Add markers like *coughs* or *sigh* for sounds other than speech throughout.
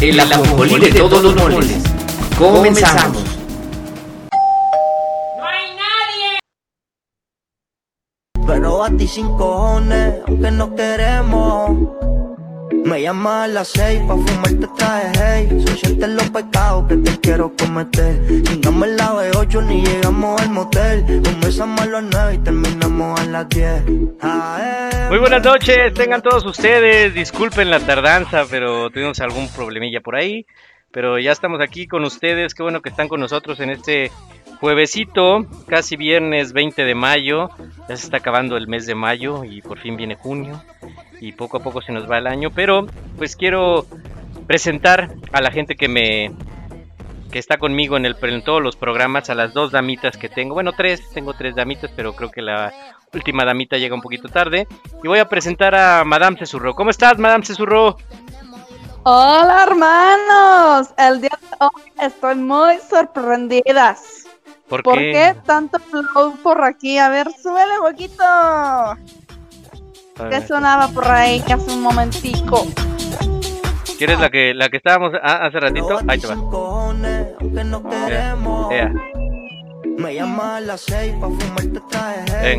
el ajonjolí de todos los moles. Comenzamos. Pero a ti sin cojones, aunque no queremos. Me llama a las seis pa' fumarte traje hey. Son siete los pecados que te quiero cometer. Chingamos la B8 ni llegamos al motel. Comenzamos a las nueve y terminamos a las diez. Muy buenas noches, tengan todos ustedes. Disculpen la tardanza, pero tuvimos algún problemilla por ahí. Pero ya estamos aquí con ustedes. Qué bueno que están con nosotros en este juevesito, casi viernes 20 de mayo. Ya se está acabando el mes de mayo y por fin viene junio. Y poco a poco se nos va el año. Pero pues quiero presentar a la gente que me que está conmigo en, el, en todos los programas, a las dos damitas que tengo. Bueno, tres, tengo tres damitas, pero creo que la última damita llega un poquito tarde. Y voy a presentar a Madame Cesurro. ¿Cómo estás, Madame Cesurro? Hola hermanos, el día de hoy estoy muy sorprendidas. ¿Por, ¿Por qué? qué tanto flow por aquí? A ver, súbele un poquito. ¿Qué sonaba por ahí que hace un momentico? ¿Quieres la que la que estábamos hace ratito? Ahí te va. sin cojones, Me llama a las seis pa' fumarte traje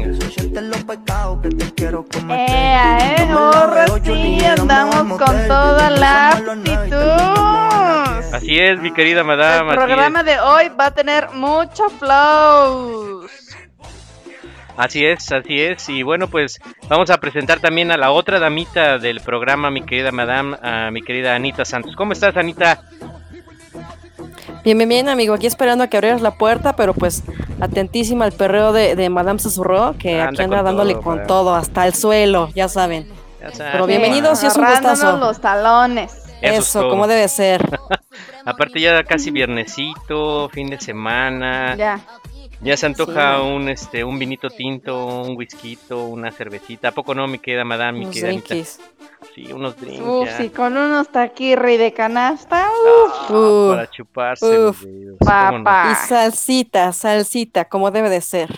los pecados que te quiero cometer. ¡Eh, eh! Chingamos Ahora la B8 ni sí, andamos con toda la actitud. Así es, mi querida El madame. así programa de hoy va a tener mucho flow. Así es, así es. Y bueno, pues vamos a presentar también a la otra damita del programa, mi querida madame, a mi querida Anita Santos. ¿Cómo estás, Anita? Bien, bien, bien, amigo. Aquí esperando a que abrieras la puerta, pero pues atentísima al perreo de, de Madame Susurró, que Anda aquí anda con dándole todo, con todo, hasta el suelo, ya saben. Ya sabes, Pero bienvenidos, sí es un gustazo. los talones. Eso es Eso, como debe ser. *laughs* Aparte ya casi viernesito, fin de semana. Ya, Ya. se antoja Sí. un este un vinito tinto, un whisky, una cervecita. ¿A poco no, mi querida madame, mi Unos querida Anita? drinkies. Sí, unos drinks. Uf, ya. sí, con unos taquirri de canasta. Uf, Ah, para chuparse uf, dedos, ¿cómo no? papá. Y salsita, salsita, como debe de ser.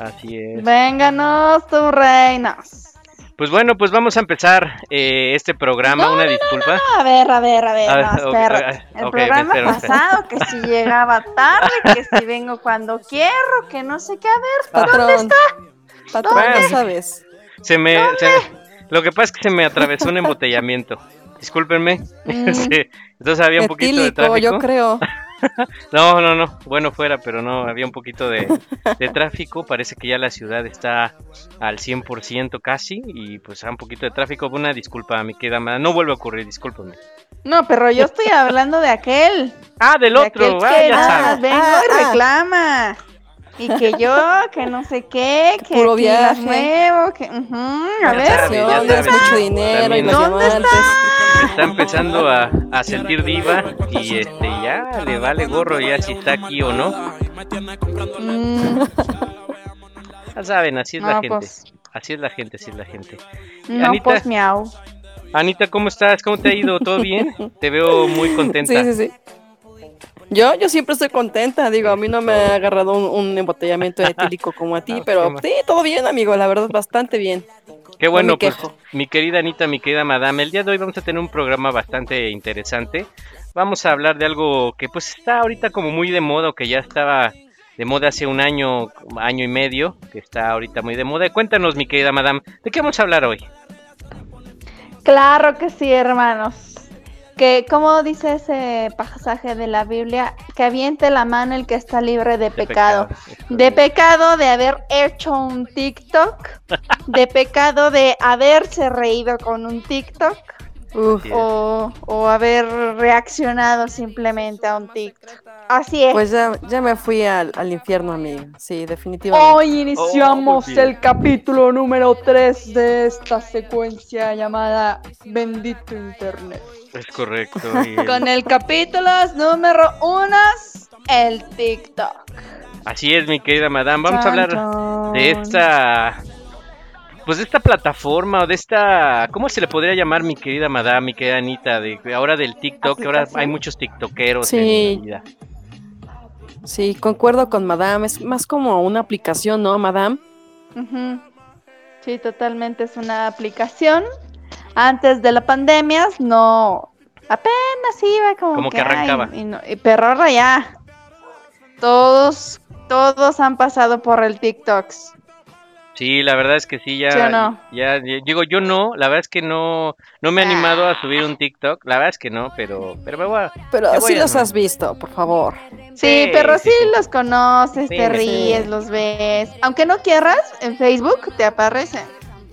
Así es. Vénganos, tus reinas. Pues bueno, pues vamos a empezar eh, este programa. Una disculpa. A ver, a ver, a ver, A ver, no, espérate. ok, El programa espera. pasado, que si *laughs* llegaba tarde, que si vengo cuando quiero, que no sé qué, a ver, Patrón. Patrón, Bueno. ya sabes. Se me, se- lo que pasa es que se me atravesó un embotellamiento. Discúlpenme. Mm. *laughs* Entonces había un poquito de tráfico. yo creo. *laughs* No, no, no. Bueno, fuera, pero no, había un poquito de, de tráfico. Parece que ya la ciudad está al 100% casi. Y pues hay un poquito de tráfico. Una disculpa, mi querida amada. No vuelve a ocurrir, discúlpame. No, pero yo estoy hablando de aquel. Ah, del de otro. aquel Ah, que ya sabes. vengo Ah, y ah. reclama. Y que yo, que no sé qué, que Puro viaje. muevo, que... ujú, a Ya ver, ya Vacaciones, sabe. mucho dinero y los ¿Dónde. Me está empezando a, a sentir diva. Y este, ya le vale gorro ya si está aquí o no. mm, Ya saben, así es la gente. pues. Así es la gente, así es la gente. no, Anita. pues miau. Anita, ¿cómo estás? ¿Cómo te ha ido? ¿Todo bien? Te veo muy contenta. Sí, sí, sí. Yo, yo siempre estoy contenta, digo, a mí no me ha agarrado un, un embotellamiento etílico como a *laughs* ti, pero sí, todo bien, amigo, la verdad, bastante bien. Qué bueno, pues, mi querida Anita, mi querida Madame, el día de hoy vamos a tener un programa bastante interesante. Vamos a hablar de algo que pues está ahorita como muy de moda, o que ya estaba de moda hace un año, año y medio, que está ahorita muy de moda. Cuéntanos, mi querida Madame, ¿de qué vamos a hablar hoy? Claro que sí, hermanos. Que, como dice ese pasaje de la Biblia, que aviente la mano el que está libre de, pecado. De pecado de haber hecho un TikTok, de pecado de haberse reído con un TikTok, Uf, o, o haber reaccionado simplemente a un TikTok. Así es. pues ya, ya me fui al, al infierno, amigo. Sí, definitivamente. Hoy iniciamos Oh, el capítulo número 3 de esta secuencia llamada Bendito Internet. Es correcto. *laughs* Con el capítulo número 1, el TikTok. Así es, mi querida madame. Vamos a hablar de esta. Pues de esta plataforma o de esta. ¿Cómo se le podría llamar, mi querida madame, mi querida Anita? De, ahora del TikTok, que ahora hay muchos TikTokeros Sí. en la vida. Sí, concuerdo con Madame. Es más como una aplicación, ¿no, Madame? Sí, totalmente es una aplicación. Antes de la pandemia, no. Apenas iba como, Como que arrancaba. y no- y- pero ahora ya. Todos, todos han pasado por el TikToks. Sí, la verdad es que sí, ya, ¿Sí no? ya, ya- digo, yo no, la verdad es que no, no me he animado a subir un TikTok, la verdad es que no, pero, pero me voy a- Pero voy sí a los has visto, por favor. Sí, Sí, pero sí, los conoces, Sí, te sí. ríes, los ves. Aunque no quieras, en Facebook te aparecen.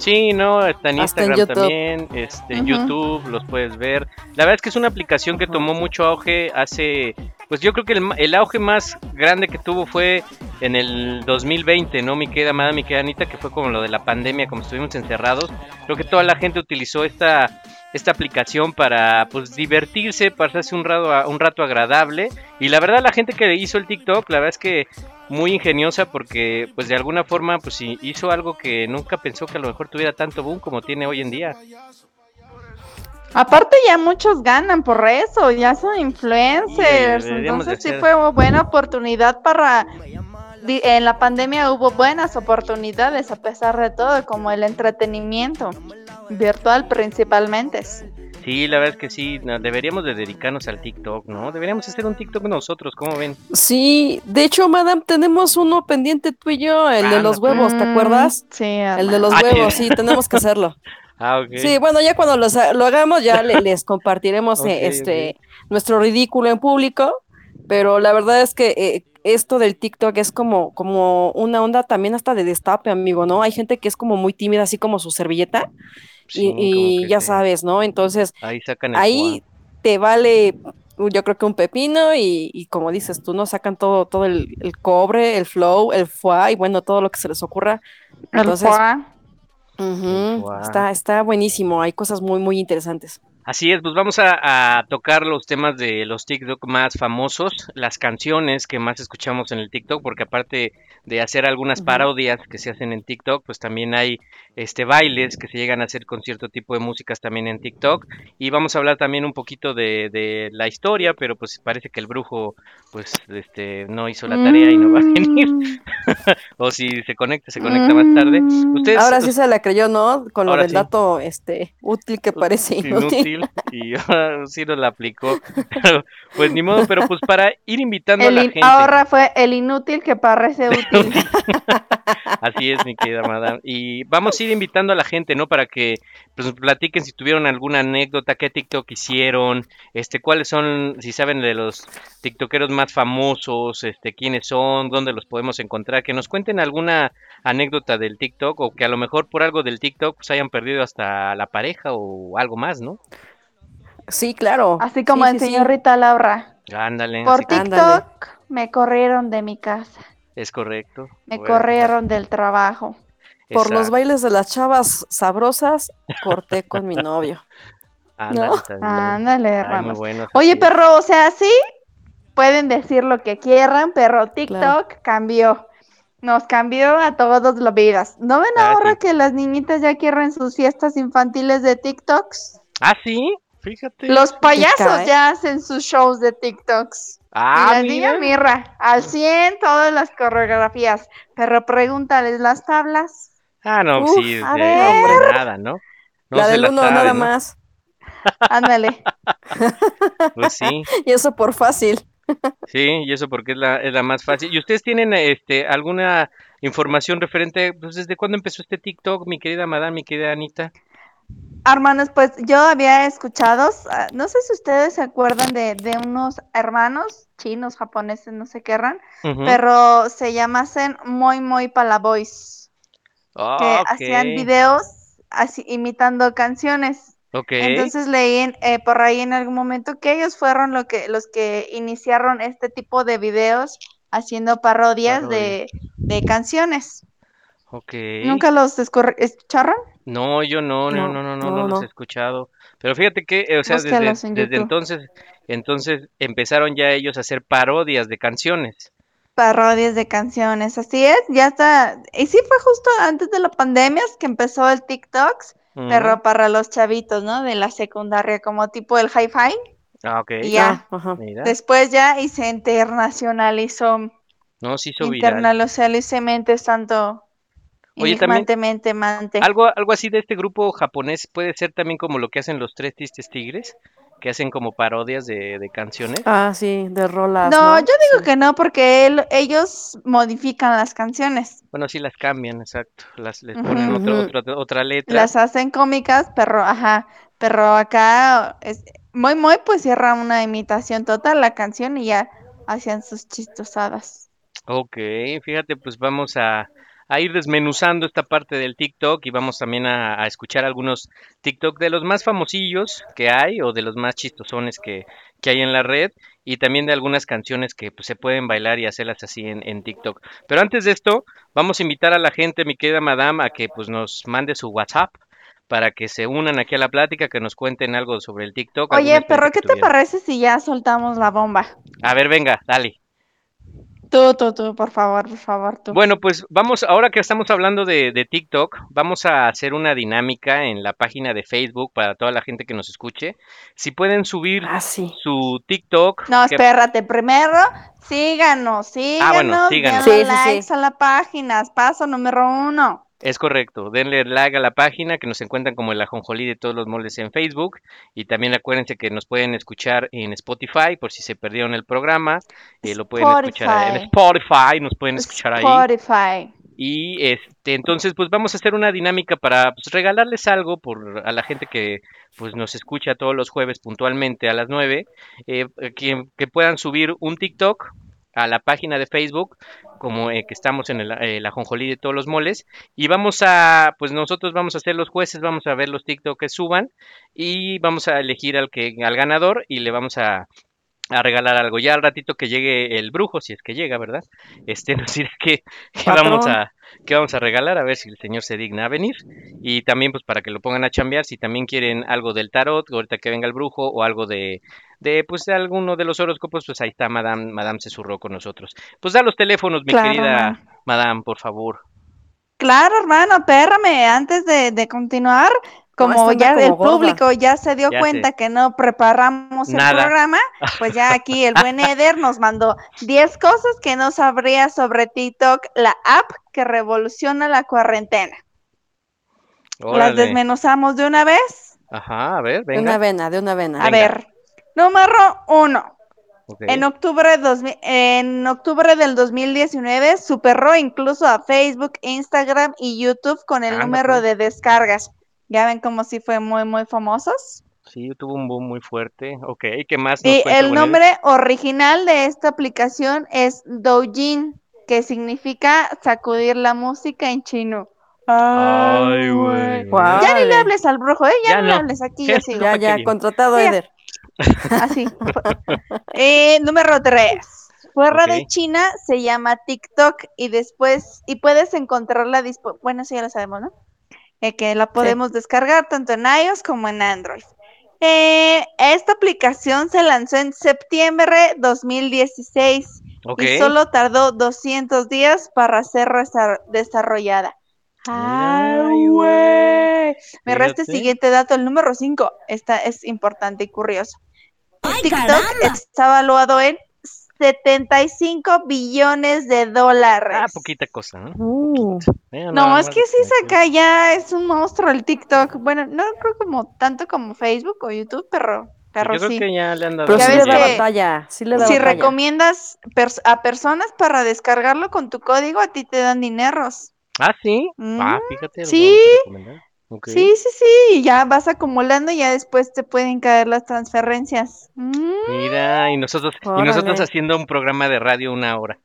Sí, no, está en Hasta Instagram también, este, en. YouTube los puedes ver. La verdad es que es una aplicación que tomó mucho auge hace, pues yo creo que el, el auge más grande que tuvo fue en el 2020, ¿no? Mi querida amada, mi querida Anita, que fue como lo de la pandemia, como estuvimos encerrados. Creo que toda la gente utilizó esta, esta aplicación para, pues, divertirse, pasarse un rato, un rato agradable. Y la verdad, la gente que hizo el TikTok, la verdad es que muy ingeniosa porque pues de alguna forma pues hizo algo que nunca pensó que a lo mejor tuviera tanto boom como tiene hoy en día. Aparte ya muchos ganan por eso, ya son influencers, Sí, entonces sí fue una buena oportunidad para... En la pandemia hubo buenas oportunidades a pesar de todo, como el entretenimiento virtual principalmente. Sí, la verdad es que sí, no, deberíamos de dedicarnos al TikTok, ¿no? Deberíamos hacer un TikTok nosotros, ¿cómo ven? Sí, de hecho, Madame, tenemos uno pendiente tú y yo, el de Ah, los huevos, ¿te Mm, acuerdas? Sí, El de los Ah, huevos, sí, tenemos que hacerlo. *laughs* Ah, ok. Sí, bueno, ya cuando los ha- lo hagamos ya le- les compartiremos eh, este nuestro ridículo en público, pero la verdad es que eh, esto del TikTok es como como una onda también hasta de destape, amigo, ¿no? Hay gente que es como muy tímida, así como su servilleta Sí, y, ya sabes, ¿no? Entonces Ahí sacan el ahí te vale uh, yo creo que un pepino y, y como dices tú, ¿no? Sacan todo todo el, el cobre, el flow, el foie y bueno, todo lo que se les ocurra. El Entonces, foie. está, está buenísimo, hay cosas muy, muy interesantes. Así es, pues vamos a, a tocar los temas de los TikTok más famosos, las canciones que más escuchamos en el TikTok, porque aparte de hacer algunas parodias que se hacen en TikTok, pues también hay este bailes que se llegan a hacer con cierto tipo de músicas también en TikTok. Y vamos a hablar también un poquito de, de la historia, pero pues parece que el brujo pues este no hizo la tarea y no va a venir. Mm. *laughs* o si se conecta, se conecta más tarde. Mm. Ustedes Ahora sí se la creyó, ¿no? Con lo del sí. dato este útil que parece inútil. inútil y *laughs* ahora sí nos la aplicó. Pero, *laughs* pues ni modo, pero pues para ir invitando a la gente. ahora fue el inútil que parece *laughs* útil. Así es, mi querida madame. Y vamos a ir invitando a la gente, ¿no? Para que pues, nos platiquen si tuvieron alguna anécdota, qué TikTok hicieron, este, cuáles son, si saben de los TikTokeros más famosos, este, quiénes son, dónde los podemos encontrar, que nos cuenten alguna anécdota del TikTok o que a lo mejor por algo del TikTok pues hayan perdido hasta la pareja o algo más, ¿no? Sí, claro. Así como Sí, el sí, sí. señor Rita Laura. Ándale, Por TikTok Ándale. me corrieron de mi casa. es correcto. Me Bueno, corrieron del trabajo. Por los bailes de las chavas sabrosas, corté con mi novio. *laughs* Ándale, ¿no? Ándale, Ramos. bueno, Oye, perro, o sea, sí, pueden decir lo que quieran, pero TikTok Claro. cambió. Nos cambió a todos las vidas. ¿No ven Ah, ahora sí. que las niñitas ya quieren sus fiestas infantiles de TikToks? Ah, sí, fíjate. Los payasos ya hacen sus shows de TikToks. Ah, y las mira. niñas, mirra, al 100 todas las coreografías. Pero pregúntales las tablas. Ah, no, Uf, sí, a de, ver. nada, ¿no? No la del la uno sabe, nada ¿no? más. Ándale. *laughs* Pues sí, Y eso por fácil. sí, y eso porque es la, es la más fácil. ¿Y ustedes tienen este alguna información referente, pues desde cuándo empezó este TikTok, mi querida madame, mi querida Anita? Hermanos, pues yo había escuchado, ah, no sé si ustedes se acuerdan de, de unos hermanos chinos, japoneses, no sé qué eran, pero se llamasen Muy Muy Palaboys, que Ah, hacían videos así, imitando canciones. Entonces leí en- eh, por ahí en algún momento que ellos fueron lo que, los que iniciaron este tipo de videos haciendo parodias de, de canciones. Ok. ¿Nunca los escucharon? No, yo no, no, No, no, no, no, no, no los no. he escuchado. Pero fíjate que, eh, o sea, desde, en entonces, entonces empezaron ya ellos a hacer parodias de canciones. Parodias de canciones, así es, ya está. Y sí fue justo antes de la pandemia que empezó el TikToks, pero para los chavitos, ¿no? De la secundaria, como tipo el hi-fi. Ah, ok. Y ya. Ah, ajá. Mira. Después ya y se internacionalizó. No, se hizo viral. Internacionalmente tanto Oye, también- mante. Algo, algo así de este grupo japonés puede ser también como lo que hacen los tres tristes tigres, que hacen como parodias de, de canciones. Ah, sí, de rolas. No, ¿no? yo digo Sí. que no, porque él- ellos modifican las canciones. Bueno, sí las cambian, exacto. Las les ponen Ujú. otra, otra letra. Las hacen cómicas, pero ajá, pero acá es muy muy pues cierra una imitación total la canción y ya hacían sus chistosadas. Ok, fíjate, pues vamos a, a ir desmenuzando esta parte del TikTok y vamos también a, a escuchar algunos TikTok de los más famosillos que hay o de los más chistosones que, que hay en la red y también de algunas canciones que pues, se pueden bailar y hacerlas así en, en TikTok. Pero antes de esto, vamos a invitar a la gente, mi querida madame, a que pues nos mande su WhatsApp para que se unan aquí a la plática, que nos cuenten algo sobre el TikTok. Oye, pero ¿qué te parece si ya soltamos la bomba? A ver, venga, dale. Tú, tú, tú, por favor, por favor, tú. Bueno, pues vamos, ahora que estamos hablando de, de TikTok, vamos a hacer una dinámica en la página de Facebook para toda la gente que nos escuche. Si pueden subir Ah, sí. su TikTok, No, que- espérate, primero síganos, síganos, Ah, bueno, síganos. denle Sí, sí, sí. likes a la página, paso número uno. Es correcto, denle like a la página que nos encuentran como el ajonjolí de todos los moldes en Facebook. Y también acuérdense que nos pueden escuchar en Spotify por si se perdieron el programa, eh, lo pueden escuchar en Spotify, nos pueden escuchar ahí. Spotify. Y este, entonces, pues vamos a hacer una dinámica para pues, regalarles algo por a la gente que pues nos escucha todos los jueves puntualmente a las 9, eh, que, que puedan subir un TikTok a la página de Facebook, como eh, que estamos en el, eh, el ajonjolí de todos los moles, y vamos a, pues nosotros vamos a ser los jueces, vamos a ver los TikTok que suban, y vamos a elegir al que, al ganador, y le vamos a, a regalar algo. Ya al ratito que llegue el brujo, si es que llega, ¿verdad? Este *laughs* nos dirá que, que vamos a que vamos a regalar, a ver si el señor se digna a venir. Y también pues para que lo pongan a chambear, si también quieren algo del tarot, ahorita que venga el brujo, o algo de, de pues de alguno de los horóscopos, pues ahí está Madame, Madame se surró con nosotros. Pues da los teléfonos, mi Claro, querida. Madame, por favor. Claro, hermano, espérame, antes de, de continuar, como ya como el gorda. público ya se dio Ya cuenta que no preparamos el programa, *laughs* pues ya aquí el buen Eder nos mandó 10 cosas que no sabría sobre TikTok, la app que revoluciona la cuarentena. Las desmenuzamos de una vez. Ajá, a ver, De una venga. vena, de una vena. A Venga. ver, número uno. En octubre, de 2000 en octubre del 2019 superó incluso a Facebook, Instagram y YouTube con el Anda, número de descargas. Ya ven como si fue muy, muy famosos. Sí, tuvo un boom muy fuerte. Ok, ¿qué más cuenta el nombre original de esta aplicación es Doujin, que significa sacudir la música en chino. Ay, güey. Guau. Ya ni le hables al brujo, ¿eh? Ya, Ya no, le hables aquí, *laughs* Ya sigo. Ya, ya, contratado, Mira. Eder. *laughs* Así. Eh, número 3. Fuera de China se llama TikTok y después, y puedes encontrarla, dispo- bueno, eso ya lo sabemos, ¿no? Eh, que la podemos descargar tanto en iOS como en Android. Eh, esta aplicación se lanzó en septiembre 2016 Ok. y solo tardó 200 días para ser desarrollada. ¡Ay, güey! Me resta el siguiente dato, el número 5. Esta es importante y curioso. TikTok está valuado en 75 billones de dólares. Ah, poquita cosa, ¿no? Uh, Eh, No, es que sí saca ya, es un monstruo el TikTok. Bueno, no creo como tanto como Facebook o YouTube, pero, pero Yo creo sí. que ya le han dado pero Ya sí ves le da que- batalla, sí le da Si batalla. recomiendas pers- a personas para descargarlo con tu código, a ti te dan dineros. Ah, sí. Mm, Ah, fíjate. lo sí. Vamos a recomendar. Ok. Sí, sí, sí, y ya vas acumulando y ya después te pueden caer las transferencias. Mm, Mira, y nosotros, y nosotros Órale. haciendo un programa de radio una hora.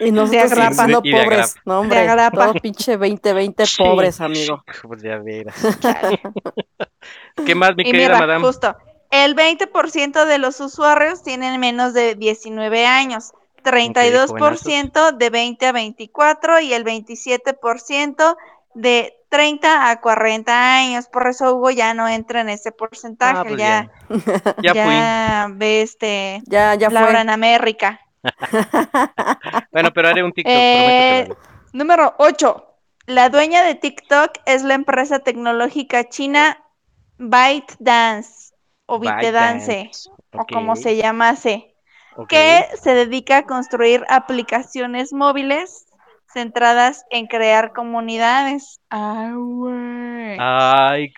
Y nosotros siendo *laughs* Y de pobres, no hombre, agrapa. todos pinche 20, 20 *laughs* pobres, amigo. Pues ya verás. ¿Qué más, mi Y querida mira, madame? justo, el 20% de los usuarios tienen menos de 19 años, 32% de 20 a 24 y el 27% de 30 a 40 años. Por eso Hugo ya no entra en ese porcentaje, Ah, pues ya, Ya, fui. ya ve este Ya, ya Laura fue. en América. *laughs* Bueno, pero haré un TikTok, Eh. Número 8. La dueña de TikTok es la empresa tecnológica china ByteDance o ByteDance ByteDance, o como se llamase, que se dedica a construir aplicaciones móviles centradas en crear comunidades. Ah, güey. Ay.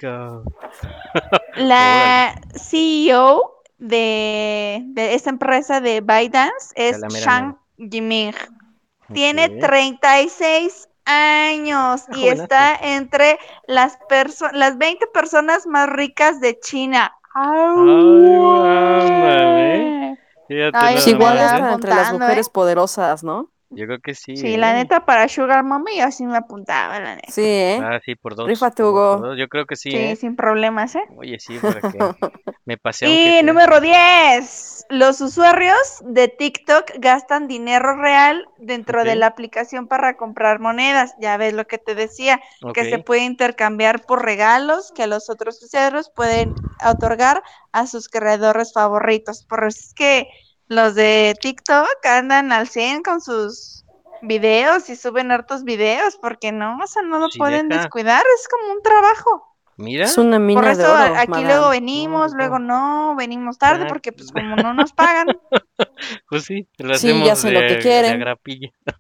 La CEO de, de esta empresa de ByteDance es Shang Yiming. Tiene Ok. 36 años y jovenazo. está entre las, las 20 personas más ricas de China. Fíjate Ay, nada Pues igual entre las mujeres ¿eh? poderosas, ¿no? Yo creo que sí. Sí, ¿eh? la neta, para Sugar Mommy yo sí me apuntaba, la neta. Sí, ¿eh? Ah, sí, por dos. Por Hugo. Yo creo que sí, Sí, ¿eh? sin problemas, ¿eh? Oye, sí, para que *laughs* me pasé Y sea. número 10. Los usuarios de TikTok gastan dinero real dentro de la aplicación para comprar monedas. Ya ves lo que te decía, que se puede intercambiar por regalos que los otros usuarios pueden otorgar a sus creadores favoritos. Por eso es que los de TikTok andan al 100 con sus videos y suben hartos videos, porque no, o sea, no lo Sí, pueden deja. descuidar, es como un trabajo. Mira. Es una mina Por de eso oro, aquí madame. luego venimos, No, luego no. venimos tarde Ah, porque pues como no nos pagan. *laughs* Pues sí, lo Sí, hacemos ya hacen lo de- que de quieren.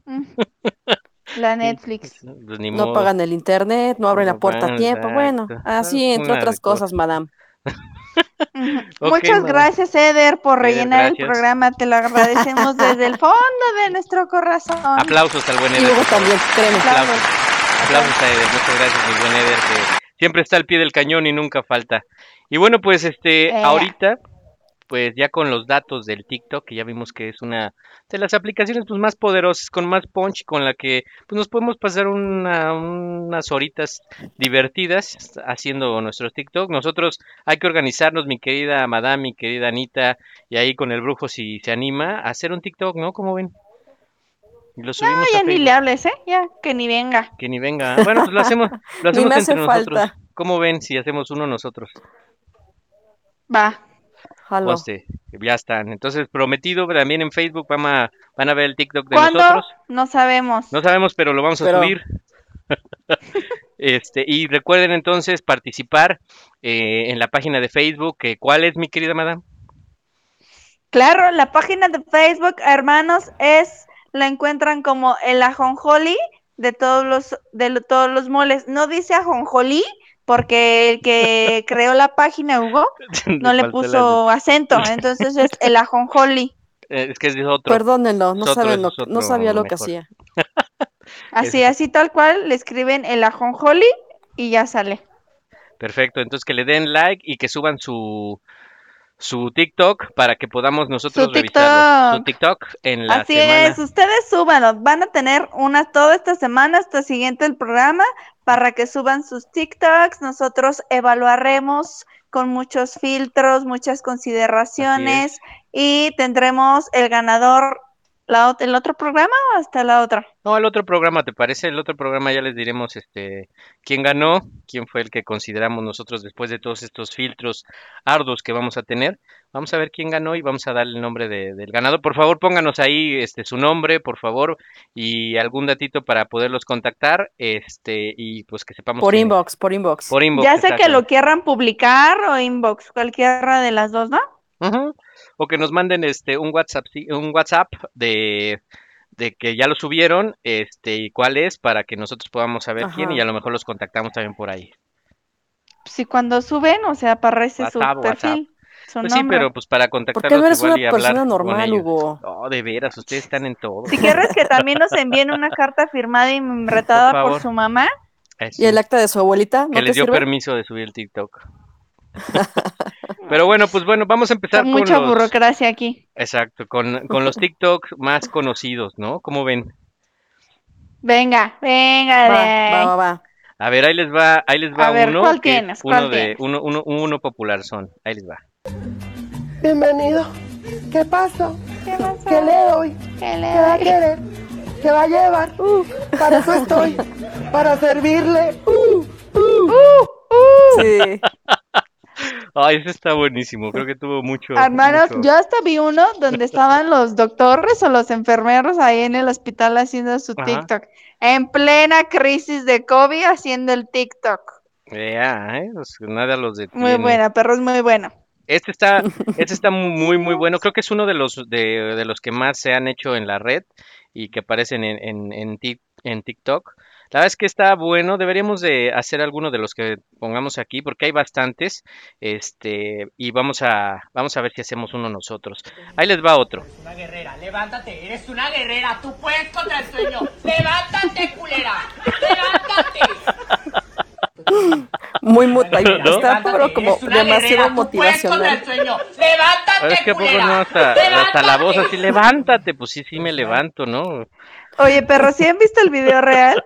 mm, *laughs* La Sí, Netflix. pues ni No pagan el internet, no abren No la puerta a tiempo. Bueno, así, entre una otras cosas, madame. *laughs* *laughs* Muchas gracias, Eder, por Eder, rellenar el programa. Te lo agradecemos *laughs* desde el fondo de nuestro corazón. Aplausos al buen Y Eder. Favor. también, créeme. Aplausos. Aplausos a Eder. Muchas gracias, mi buen Eder, que siempre está al pie del cañón y nunca falta. Y bueno, pues este, Eh. ahorita, pues ya con los datos del TikTok, que ya vimos que es una de las aplicaciones pues más poderosas, con más punch, con la que pues nos podemos pasar una- unas horitas divertidas haciendo nuestros TikTok. Nosotros hay que organizarnos, mi querida Madame, mi querida Anita, y ahí con el brujo si se anima a hacer un TikTok, ¿no? como ven? Lo subimos No, ya ni le hables, ¿eh? Ya, que ni venga. Que ni venga. Bueno, pues lo hacemos, *laughs* lo hacemos entre nosotros. ¿Cómo ven si hacemos uno nosotros? Va. Pues, eh, ya están. Entonces, prometido también en Facebook van a, van a ver el TikTok de ¿Cuándo? nosotros. No sabemos. No sabemos, pero lo vamos a Pero- subir. *laughs* este, y recuerden entonces participar eh, en la página de Facebook. que ¿Cuál es, mi querida madame? Claro, la página de Facebook, hermanos, es la encuentran como el ajonjoli de todos los de lo- todos los moles. No dice ajonjolí porque el que creó la página Hugo *laughs* no le puso acento, *laughs* entonces es el ajonjoli. eh, es que es otro. Perdónenlo, no, otro, lo, sabía lo que hacía. *laughs* Así, así tal cual le escriben el ajonjoli y ya sale. Perfecto. Entonces, que le den like y que suban su su TikTok para que podamos nosotros Su revisarlo. Su TikTok. TikTok en la Así semana. es, ustedes súbanlo, van a tener una toda esta semana hasta siguiente el programa para que suban sus TikToks, nosotros evaluaremos con muchos filtros, muchas consideraciones y tendremos el ganador la, el otro programa o hasta la otra. No, el otro programa, ¿te parece? El otro programa ya les diremos este quién ganó, quién fue el que consideramos nosotros después de todos estos filtros arduos que vamos a tener. Vamos a ver quién ganó y vamos a darle el nombre de- del ganador. Por favor, pónganos ahí este su nombre, por favor, y algún datito para poderlos contactar, este y pues que sepamos Por quién inbox, por inbox. Por inbox. ya sé que lo quieran publicar o inbox, cualquiera de las dos, ¿no? O que nos manden este un WhatsApp, sí, un WhatsApp de, de que ya lo subieron, este, y cuál es, para que nosotros podamos saber quién, y a lo mejor los contactamos también por ahí. Si cuando suben, o sea, aparece su WhatsApp, perfil, su Pues sí, pero pues para ¿Por contactarlos qué no eres igual una y hablar persona normal. Hugo? No, de veras, ustedes están en todo. Si quieres que también nos *laughs* envíen una carta firmada y membretada Por por, su mamá, ¿Y el acta de su abuelita? ¿No que les dio sirve? permiso de subir el TikTok. *laughs* Pero bueno, pues bueno, vamos a empezar con con mucha los, burocracia aquí. exacto, con, con los TikToks más conocidos, ¿no? ¿Cómo ven? Venga, venga de Va, ahí. va, va, va. A ver, ahí les va, ahí les va A ver, uno. ¿cuál que es tienes? Uno ¿Cuál de, tienes? uno, uno, uno popular son. Ahí les va. Bienvenido. ¿Qué pasa? ¿Qué pasó? ¿Qué le doy? ¿Qué ¿Qué le va a querer? ¿Qué va a llevar? Uh, para eso estoy. Para servirle. *laughs* Uh, Sí. *laughs* Ay, ese está buenísimo. Creo que tuvo mucho. Hermanos, mucho- yo hasta vi uno donde estaban los doctores o los enfermeros ahí en el hospital haciendo su Ajá. TikTok. En plena crisis de COVID haciendo el TikTok. Ya, ¿eh? Pues nada los detiene. Muy buena, perro, es muy bueno. Este está, *laughs* este está muy, muy bueno. Creo que es uno de los de, de los que más se han hecho en la red y que aparecen en, en, en, Tik- en TikTok. La verdad es que está bueno. Deberíamos de hacer alguno de los que pongamos aquí porque hay bastantes. Este, y vamos a, vamos a ver si hacemos uno nosotros. Ahí les va otro. Una guerrera, levántate, eres una guerrera, tú puedes contra el sueño. Levántate, culera, levántate. Muy muta, ¿No? está pero como demasiado guerrera, tú puedes contra el motivacional. sueño. Levántate, Es que a poco culera. no hasta, hasta la voz así, levántate. Pues sí, sí me levanto, ¿no? Oye, perro, ¿sí han visto el video real?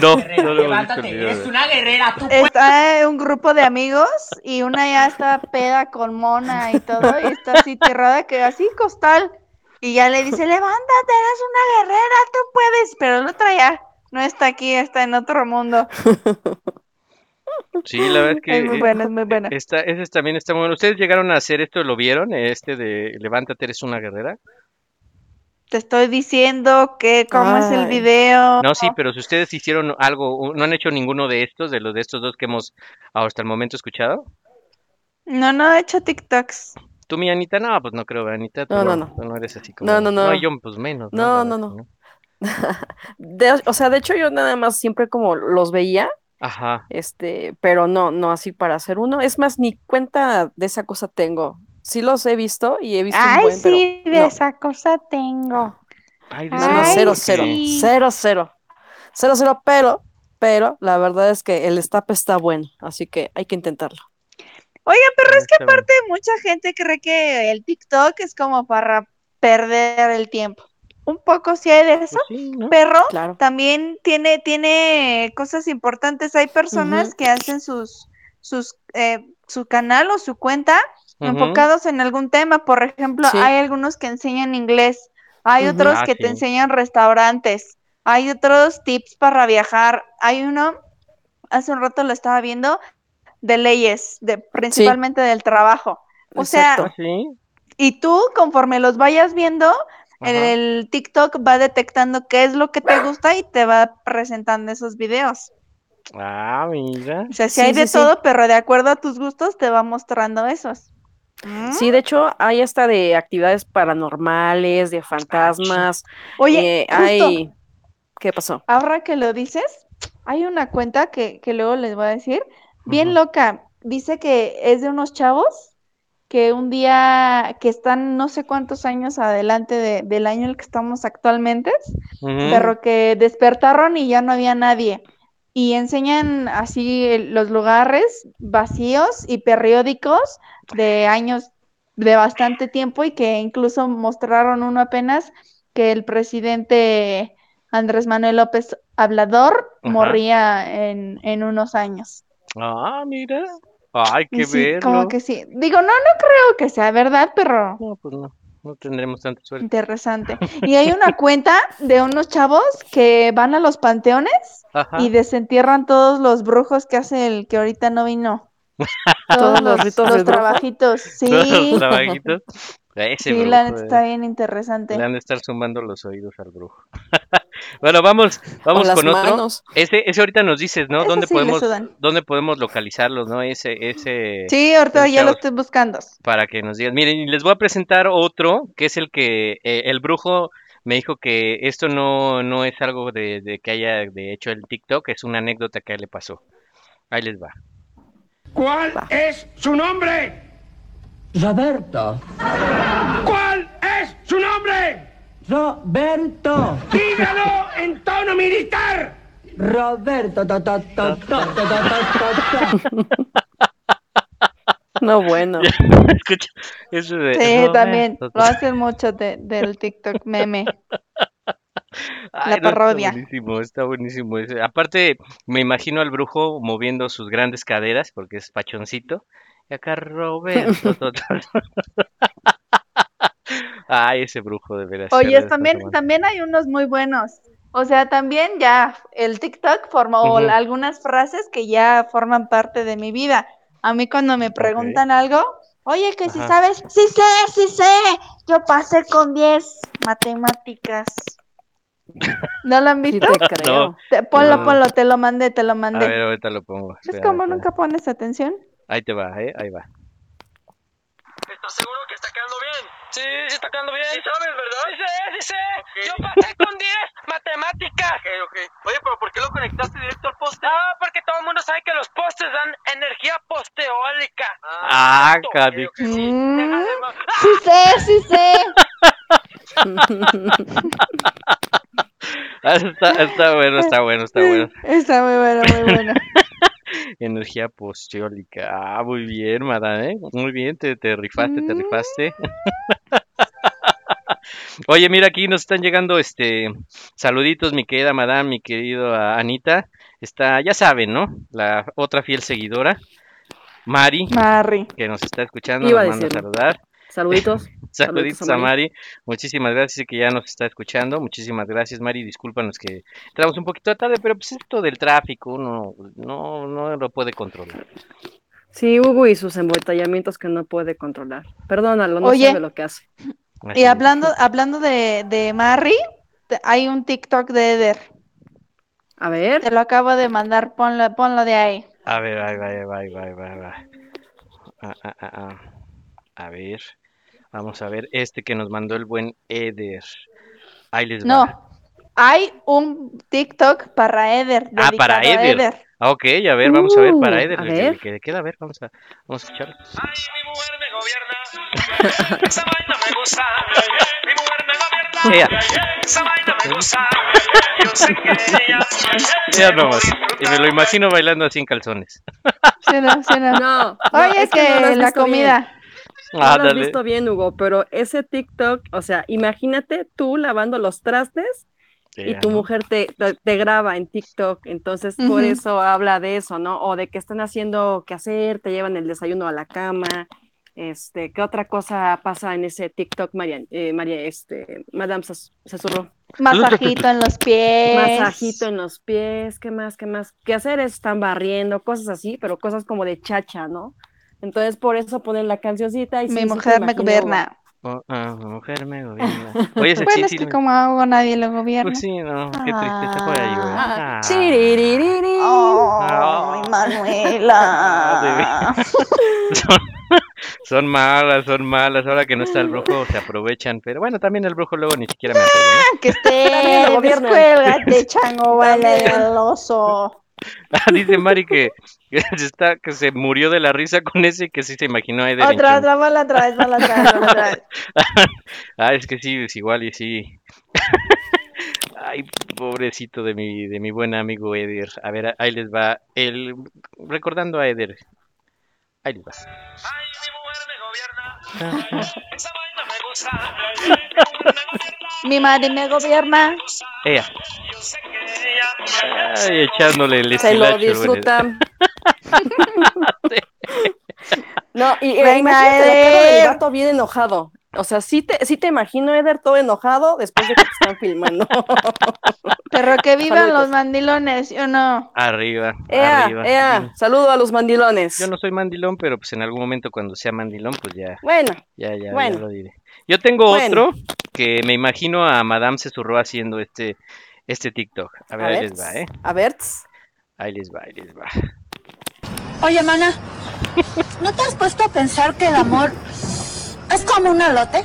No, no lo levántate, eres una guerrera, tú puedes. Está un grupo de amigos y una ya está peda con mona y todo, y está así tirada que así costal. Y ya le dice, levántate, eres una guerrera, tú puedes. Pero el otro ya no está aquí, está en otro mundo. Sí, la verdad es que Es muy bueno, es muy bueno. Esta, ese también está muy bueno. ¿Ustedes llegaron a hacer esto? ¿Lo vieron? Este de Levántate, eres una guerrera. Te estoy diciendo que cómo es el video. No, sí, pero si ustedes hicieron algo, no han hecho ninguno de estos, de los de estos dos que hemos hasta el momento escuchado. No, no he hecho TikToks. ¿Tú, mi Anita? No, pues no creo, Anita. tú No, no, no. tú no eres así como. No, no, no. yo pues menos. No, no, no. *laughs* De- o sea, de hecho yo nada más siempre como los veía, Ajá. este, pero no, no así para hacer uno. Es más, ni cuenta de esa cosa tengo. Sí los he visto y he visto un Ay, buen, pero sí, de no. esa cosa tengo. Ay, No, cero, cero, sí. cero, cero, cero, cero, pero, pero la verdad es que el estape está bueno, así que hay que intentarlo. Oigan, pero es que aparte mucha gente cree que el TikTok es como para perder el tiempo. Un poco sí hay de eso, Pues sí, ¿no? pero Claro. también tiene, tiene cosas importantes. Hay personas que hacen sus, sus, eh, su canal o su cuenta Enfocados en algún tema. Por ejemplo, Sí. hay algunos que enseñan inglés, hay otros Ah, que te enseñan restaurantes, hay otros tips para viajar. Hay uno, hace un rato lo estaba viendo, de leyes, de, principalmente del trabajo. O sea, Exacto. Y tú, conforme los vayas viendo, el TikTok va detectando qué es lo que te *coughs* gusta y te va presentando esos videos. Ah, mira. O sea, si Sí, hay de sí, sí. todo, pero de acuerdo a tus gustos te va mostrando esos. Sí, de hecho, hay hasta de actividades paranormales, de fantasmas, Oye, eh, justo, hay... ¿Qué pasó? ahora que lo dices, hay una cuenta que, que luego les voy a decir, bien loca. Dice que es de unos chavos que un día, que están no sé cuántos años adelante de- del año en el que estamos actualmente, pero que despertaron y ya no había nadie. Y enseñan así el- los lugares vacíos y periódicos de años de bastante tiempo y que incluso mostraron uno apenas que el presidente Andrés Manuel López Hablador Ajá. moría en, en unos años. Ah, mira. Ay, qué sí, verlo. como que sí. Digo, no, no creo que sea verdad, pero No, pues no. No tendremos tanta suerte. interesante. Y hay una cuenta de unos chavos que van a los panteones Ajá. y desentierran todos los brujos que hace el que ahorita no vino. Todos los ritos los trabajitos. *laughs* Todos los Sí, trabajitos. Ese sí, brujo, la neta eh. está bien interesante. Le han de estar sumando los oídos al brujo. *laughs* bueno, vamos, vamos con otro. Ese, ese ahorita nos dices, ¿no? Ese ¿Dónde sí podemos, dónde podemos localizarlos, no? Ese, ese, Sí, ahorita ya lo estoy buscando. para que nos digan. Miren, y les voy a presentar otro, que es el que eh, el brujo me dijo que esto no, no es algo de, de que haya de hecho el TikTok, es una anécdota que a él le pasó. Ahí les va. ¿Cuál es su nombre? Roberto. ¿Cuál es su nombre? Roberto. Dígalo en tono militar. Roberto. to, to, to, to, to, to, to, to. No, bueno. *laughs* Escucha, eso de Sí, Roberto. también. Lo hacen mucho de- del TikTok meme. *laughs* Ay, La no, está parodia. buenísimo, está buenísimo. Aparte, me imagino al brujo moviendo sus grandes caderas, porque es pachoncito. Y acá Roberto. *laughs* to- to- Ay, ese brujo de veras. Oye, también, también hay unos muy buenos. O sea, también ya el TikTok formó algunas frases que ya forman parte de mi vida. A mí cuando me preguntan algo, oye, que si sabes, sí sé, sí sé, yo pasé con 10 matemáticas. ¿No lo han Sí visto? te creo. Te- ponlo, No. ponlo, te lo mandé, te lo A mandé. ver, ahorita lo pongo. ¿Es como nunca pones atención? Ahí te va, ¿eh? Ahí va. ¿Estás seguro que está quedando bien? Sí, sí está quedando bien. ¿Sí sabes, verdad? Sí sé, sí sé. Yo pasé con 10 matemáticas. Ok, ok. Oye, pero ¿por qué lo conectaste directo al poste? Ah, porque todo el mundo sabe que los postes dan energía posteólica. Ah, exacto. Cadi. Ok, ok, sí. Mm, sí sé, sí sé. *laughs* Ah, está, está bueno, está bueno, está bueno. Está muy bueno, muy bueno. *laughs* Energía posteólica. Ah, muy bien, madame, ¿eh? Muy bien, te, te rifaste, te Mm. rifaste. *laughs* Oye, mira, aquí nos están llegando este saluditos, mi querida madame, mi querido ah, Anita. Está, ya saben, ¿no? La otra fiel seguidora, Mari, Mari. que nos está escuchando, Iba nos manda a saludar. *laughs* Saluditos. Saluditos a Mari. Muchísimas gracias y que ya nos está escuchando. Muchísimas gracias, Mari. Discúlpanos que entramos un poquito tarde, pero pues esto del tráfico uno no, no lo puede controlar. Sí, Hugo y sus embotellamientos que no puede controlar. Perdónalo, no Oye. sabe lo que hace. Y hablando, hablando de, de Mari, hay un TikTok de Eder. A ver. Te lo acabo de mandar, ponlo, ponlo de ahí. A ver, ahí va, ahí va, ahí va, ahí va, ahí va. Ah, ah, ah, ah. A ver, vamos a ver este que nos mandó el buen Eder. Ahí les va. No, hay un TikTok para Eder. Ah, para a Eder. Ah, ok, a ver, vamos a ver para Uh, Eder. a ver. que le queda, a ver, vamos a, vamos a escucharlo. Ay, mi mujer me gobierna. Esa vaina me gusta. Mi mujer me gobierna. Ella. Esa vaina me gusta. Yo sé que ella. Ya nomás. Y me lo imagino bailando así en calzones. Sí, no, sí, no. No, no, Oye, es que, no la visto bien. No lo has visto bien, Hugo, pero ese TikTok, o sea, imagínate tú lavando los trastes y Ya, tu ¿no? mujer te, te, te graba en TikTok, entonces por eso habla de eso, ¿no? O de que están haciendo qué hacer, te llevan el desayuno a la cama, este, ¿qué otra cosa pasa en ese TikTok, María, eh, María, este, Madame Susurró? Masajito en los pies. Masajito en los pies, ¿qué más, qué más? ¿Qué hacer? Están barriendo, cosas así, pero cosas como de chacha, ¿no? Entonces por eso ponen la cancioncita y Mi sí mujer me gobierna. Oh, ah, mi mujer me gobierna. *laughs* Oye, ese Bueno, sí, es que me- como hago nadie lo gobierna. Pues sí, no, qué tristeza por ahí. Ah. Ay, Manuela. *laughs* son, son malas, son malas. Ahora que no está el brujo, se aprovechan. Pero bueno, también el brujo luego ni siquiera me apoya. que esté, *laughs* descuélgate, chango, vale el oso. Ah, Dice Mari que, *laughs* está, que se murió de la risa con ese y que sí se imaginó a Eder Otra, otra, ponla otra vez, ponla otra *laughs* vez. Ah, es que sí, es igual y sí. *laughs* Ay, pobrecito de mi, de mi buen amigo Eder. A ver, ahí les va el recordando a Eder. Ahí les va. Ay, mi mujer me gobierna. Esa vaina me gusta. Mi madre me gobierna. Ella. Ay, echándole el Se lo disfrutan. *laughs* No, y eh, Venga, imagínate la gato bien enojado. O sea, sí te, sí te imagino, Eder, todo enojado después de que te están filmando. *laughs* Pero que vivan los mandilones, ¿sí o no? Arriba, Ea, arriba. ea, saludo a los mandilones. Yo no soy mandilón, pero pues en algún momento cuando sea mandilón, pues ya, Bueno, ya, ya, ya Bueno. lo diré. Yo tengo Bueno. otro que me imagino a Madame Cesurró haciendo este, este TikTok. A ver, a ahí ver, les va, ¿eh? a ver. Ahí les va, ahí les va. Oye, mana, ¿no te has puesto a pensar que el amor es como un elote?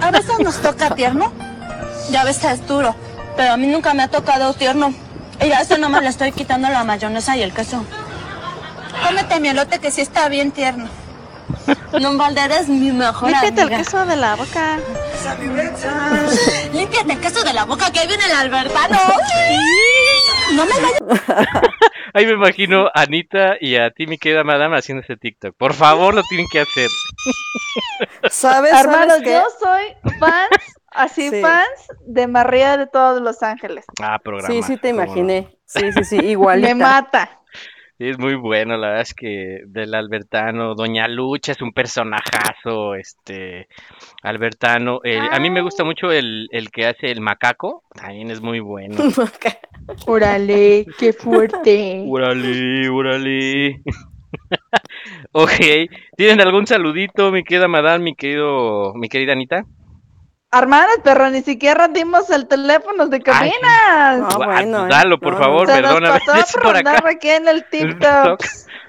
A veces nos toca tierno y a veces es duro, pero a mí nunca me ha tocado tierno. Y a eso nomás le estoy quitando la mayonesa y el queso. Cómete mi elote que sí está bien tierno. No, Valder es mi mejor Límpiate el queso de la boca. *laughs* Límpiate el queso de la boca, que ahí viene el albertano. No me vayas. *laughs* Ahí me imagino a Anita y a ti, mi querida Madame, haciendo ese TikTok. Por favor, lo tienen que hacer. *laughs* ¿Sabes, Hermanos, ¿sabes yo soy fans Así Sí. fans de María de todos Los Ángeles. Ah, programa. Sí, sí te cómo no. imaginé. Sí, sí, sí, igualita. Me mata. Sí, es muy bueno, la verdad es que del Albertano, Doña Lucha es un personajazo, este, Albertano, el- a mí me gusta mucho el, el que hace el macaco, también es muy *laughs* bueno. Órale, qué fuerte. Órale, órale. *laughs* Ok, ¿tienen algún saludito, mi querida Madame, mi querido, mi querida Anita? Hermanos, pero ni siquiera dimos el teléfono de cabinas. Ah, Gua- bueno, eh. Dalo, por No, favor, Se nos perdóname. pasó *laughs* es por por acá. aquí en el *laughs* TikTok.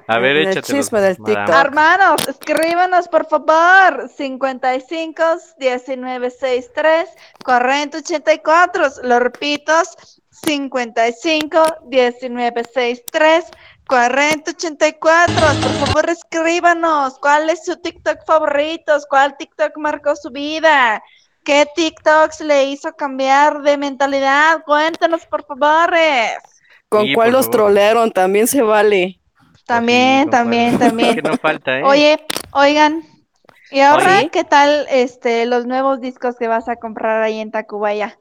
A ver, En el échatelo. chisme del Madame. TikTok. Hermanos, escríbanos por favor. 55 1963 40 84. Lo repito. 55 1963 40 84. Por favor, escríbanos. ¿Cuál es su TikTok favorito? ¿Cuál TikTok marcó su vida? ¿Qué TikToks le hizo cambiar de mentalidad? Cuéntanos, por favor. ¿Con Sí, cuál los favor. trolearon? También se vale. También, no también, falta. *laughs* también. Que no falta, ¿eh? Oye, oigan, ¿y ahora Oye. qué tal este los nuevos discos que vas a comprar ahí en Tacubaya?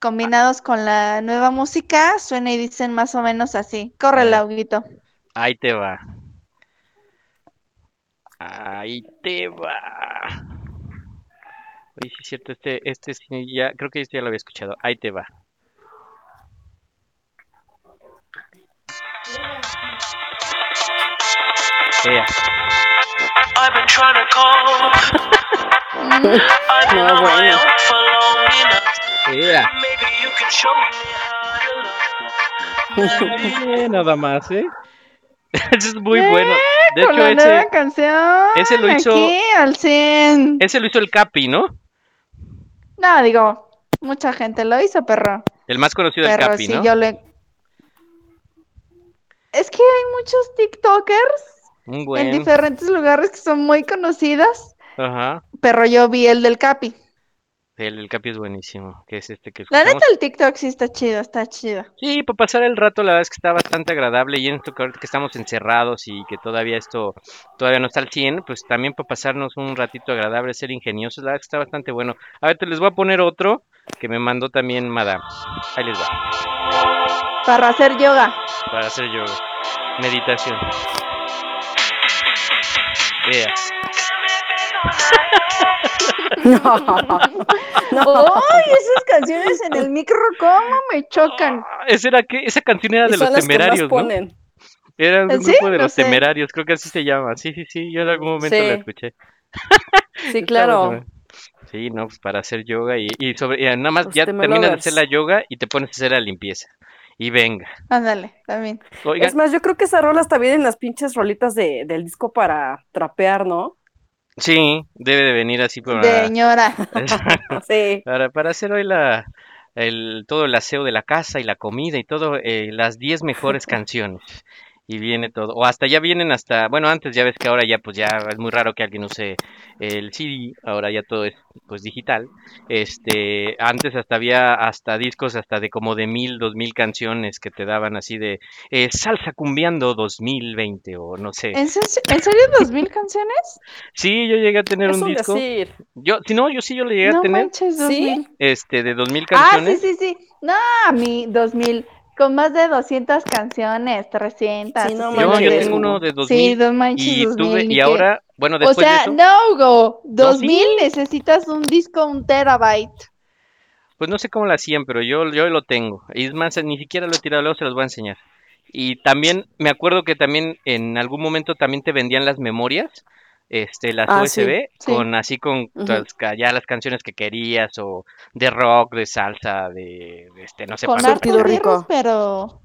Combinados con la nueva música, suena y dicen más o menos así. Corre, Eh. Lauguito. Ahí te va. Ahí te va. Oye, sí es cierto, este, este sí ya, creo que este ya lo había escuchado. Ahí te va. Ea. I've been trying to call. I've been *laughs* No, on my bueno. own for long enough. Ea. Maybe you can show me how to love. Eh, nada más, ¿eh? *laughs* Ese es muy bueno. De Eh, Con hecho, la ese, nueva canción. ese lo hizo- Aquí al 100. ese lo hizo el Capi, ¿no? No, digo, mucha gente lo hizo, perro. El más conocido Pero Capi, sí, ¿no? yo le. Es que hay muchos TikTokers en diferentes lugares que son muy conocidas. Ajá. Pero yo vi el del Capi. El, el Capi es buenísimo. Que es este que La neta, el TikTok sí está chido, está chido. Sí, para pasar el rato, la verdad es que está bastante agradable y en esto que ahorita que estamos encerrados y que todavía esto todavía no está al 100, pues también para pasarnos un ratito agradable, ser ingeniosos, la verdad es que está bastante bueno. A ver, te les voy a poner otro que me mandó también Madame. Ahí les va, Para hacer yoga. para hacer yoga. Meditación. *laughs* *laughs* Vea. *laughs* ¡Ay, esas canciones en el micro, cómo me chocan! Esa, era que, esa canción era de los temerarios, ¿no? Era un ¿Sí? grupo de No los sé. temerarios, creo que así se llama. Sí, sí, sí, yo en algún momento Sí. la escuché. Sí, *laughs* claro. Sí, no, pues para hacer yoga y, y sobre, y nada más Los ya terminas de hacer la yoga y te pones a hacer la limpieza. Y venga. Ándale, también. Oiga, Es más, yo creo que esa rola está bien en las pinches rolitas de, del disco para trapear, ¿no? Sí, debe de venir así para, señora. *laughs* Sí. para, para hacer hoy la, el, todo el aseo de la casa y la comida y todo, eh, las 10 mejores *laughs* canciones. Y viene todo, o hasta ya vienen hasta, bueno, antes ya ves que ahora ya pues ya es muy raro que alguien use el CD, ahora ya todo es pues digital. Este, antes hasta había hasta discos hasta de como de mil, dos mil canciones que te daban así de eh, salsa cumbiando 2020 o no sé. ¿En, se- en serio dos mil canciones? *laughs* Sí, yo llegué a tener Es un un disco. decir. Yo, si no, yo sí yo lo llegué a tener manches, dos ¿Sí? mil. este de 2000 Ah, sí, canciones. sí, sí. No, a mí, dos mil. Con más de 200 canciones, 300. Sí, no Yo, manches. yo de- tengo uno de 2000 Sí, dos manches, y 2000, tuve y que- ahora, bueno, O después de sea, eso, no, Hugo. No, 2000 necesitas un disco, un terabyte. pues no sé cómo lo hacían, pero yo yo lo tengo. Y es más, ni siquiera lo he tirado, luego se los voy a enseñar. Y también me acuerdo que también en algún momento también te vendían las memorias, este, las Ah, USB, sí. con así con ya las canciones que querías o de rock, de salsa, de, de este, no sé, Con hartos rico. pero,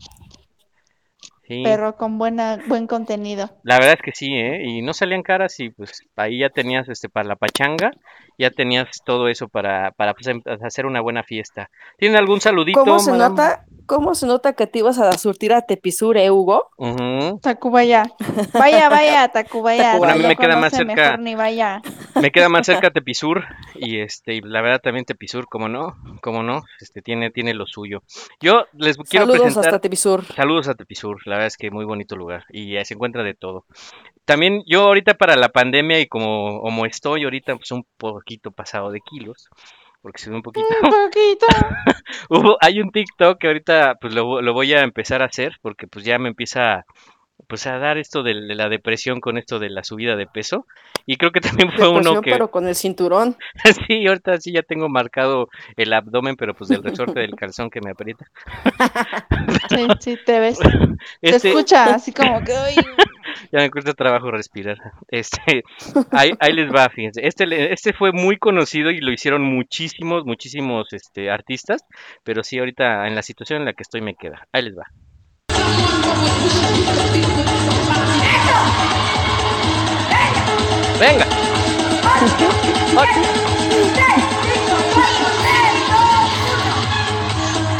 sí. pero con buena, buen contenido. La verdad es que sí, ¿eh? Y no salían caras y pues ahí ya tenías este para la pachanga, ya tenías todo eso para, para pues, em- hacer una buena fiesta. ¿Tienen algún saludito? ¿Cómo se madame? nota? ¿Cómo se nota que te ibas a surtir a Tepisur, eh, Hugo? Ujú. Tacubaya. Vaya, *laughs* vaya, Tacubaya. Bueno, a mí me queda más cerca- Mejor ni vaya. Me queda más cerca Tepisur y este y la verdad también Tepisur, como no, como no, este tiene tiene lo suyo. Yo les quiero Saludos presentar hasta Tepisur. Saludos a Tepisur, la verdad es que muy bonito lugar y se encuentra de todo. También yo ahorita para la pandemia y como, como estoy ahorita pues un poquito pasado de kilos, porque sube un poquito. Un poquito. *laughs* Hubo, hay un TikTok que ahorita pues lo, lo voy a empezar a hacer porque pues ya me empieza pues a dar esto de, de la depresión con esto de la subida de peso y creo que también fue uno Depresión, que pero con el cinturón. *laughs* sí ahorita sí ya tengo marcado el abdomen pero pues del resorte del calzón que me aprieta *laughs* Sí, sí, te ves. Este- Se escucha así como que. "Ay". Ya me cuesta trabajo respirar. Este, ahí, ahí les va, fíjense. Este, este fue muy conocido y lo hicieron muchísimos, muchísimos este, artistas, pero sí, ahorita en la situación en la que estoy me queda. Ahí les va. Venga.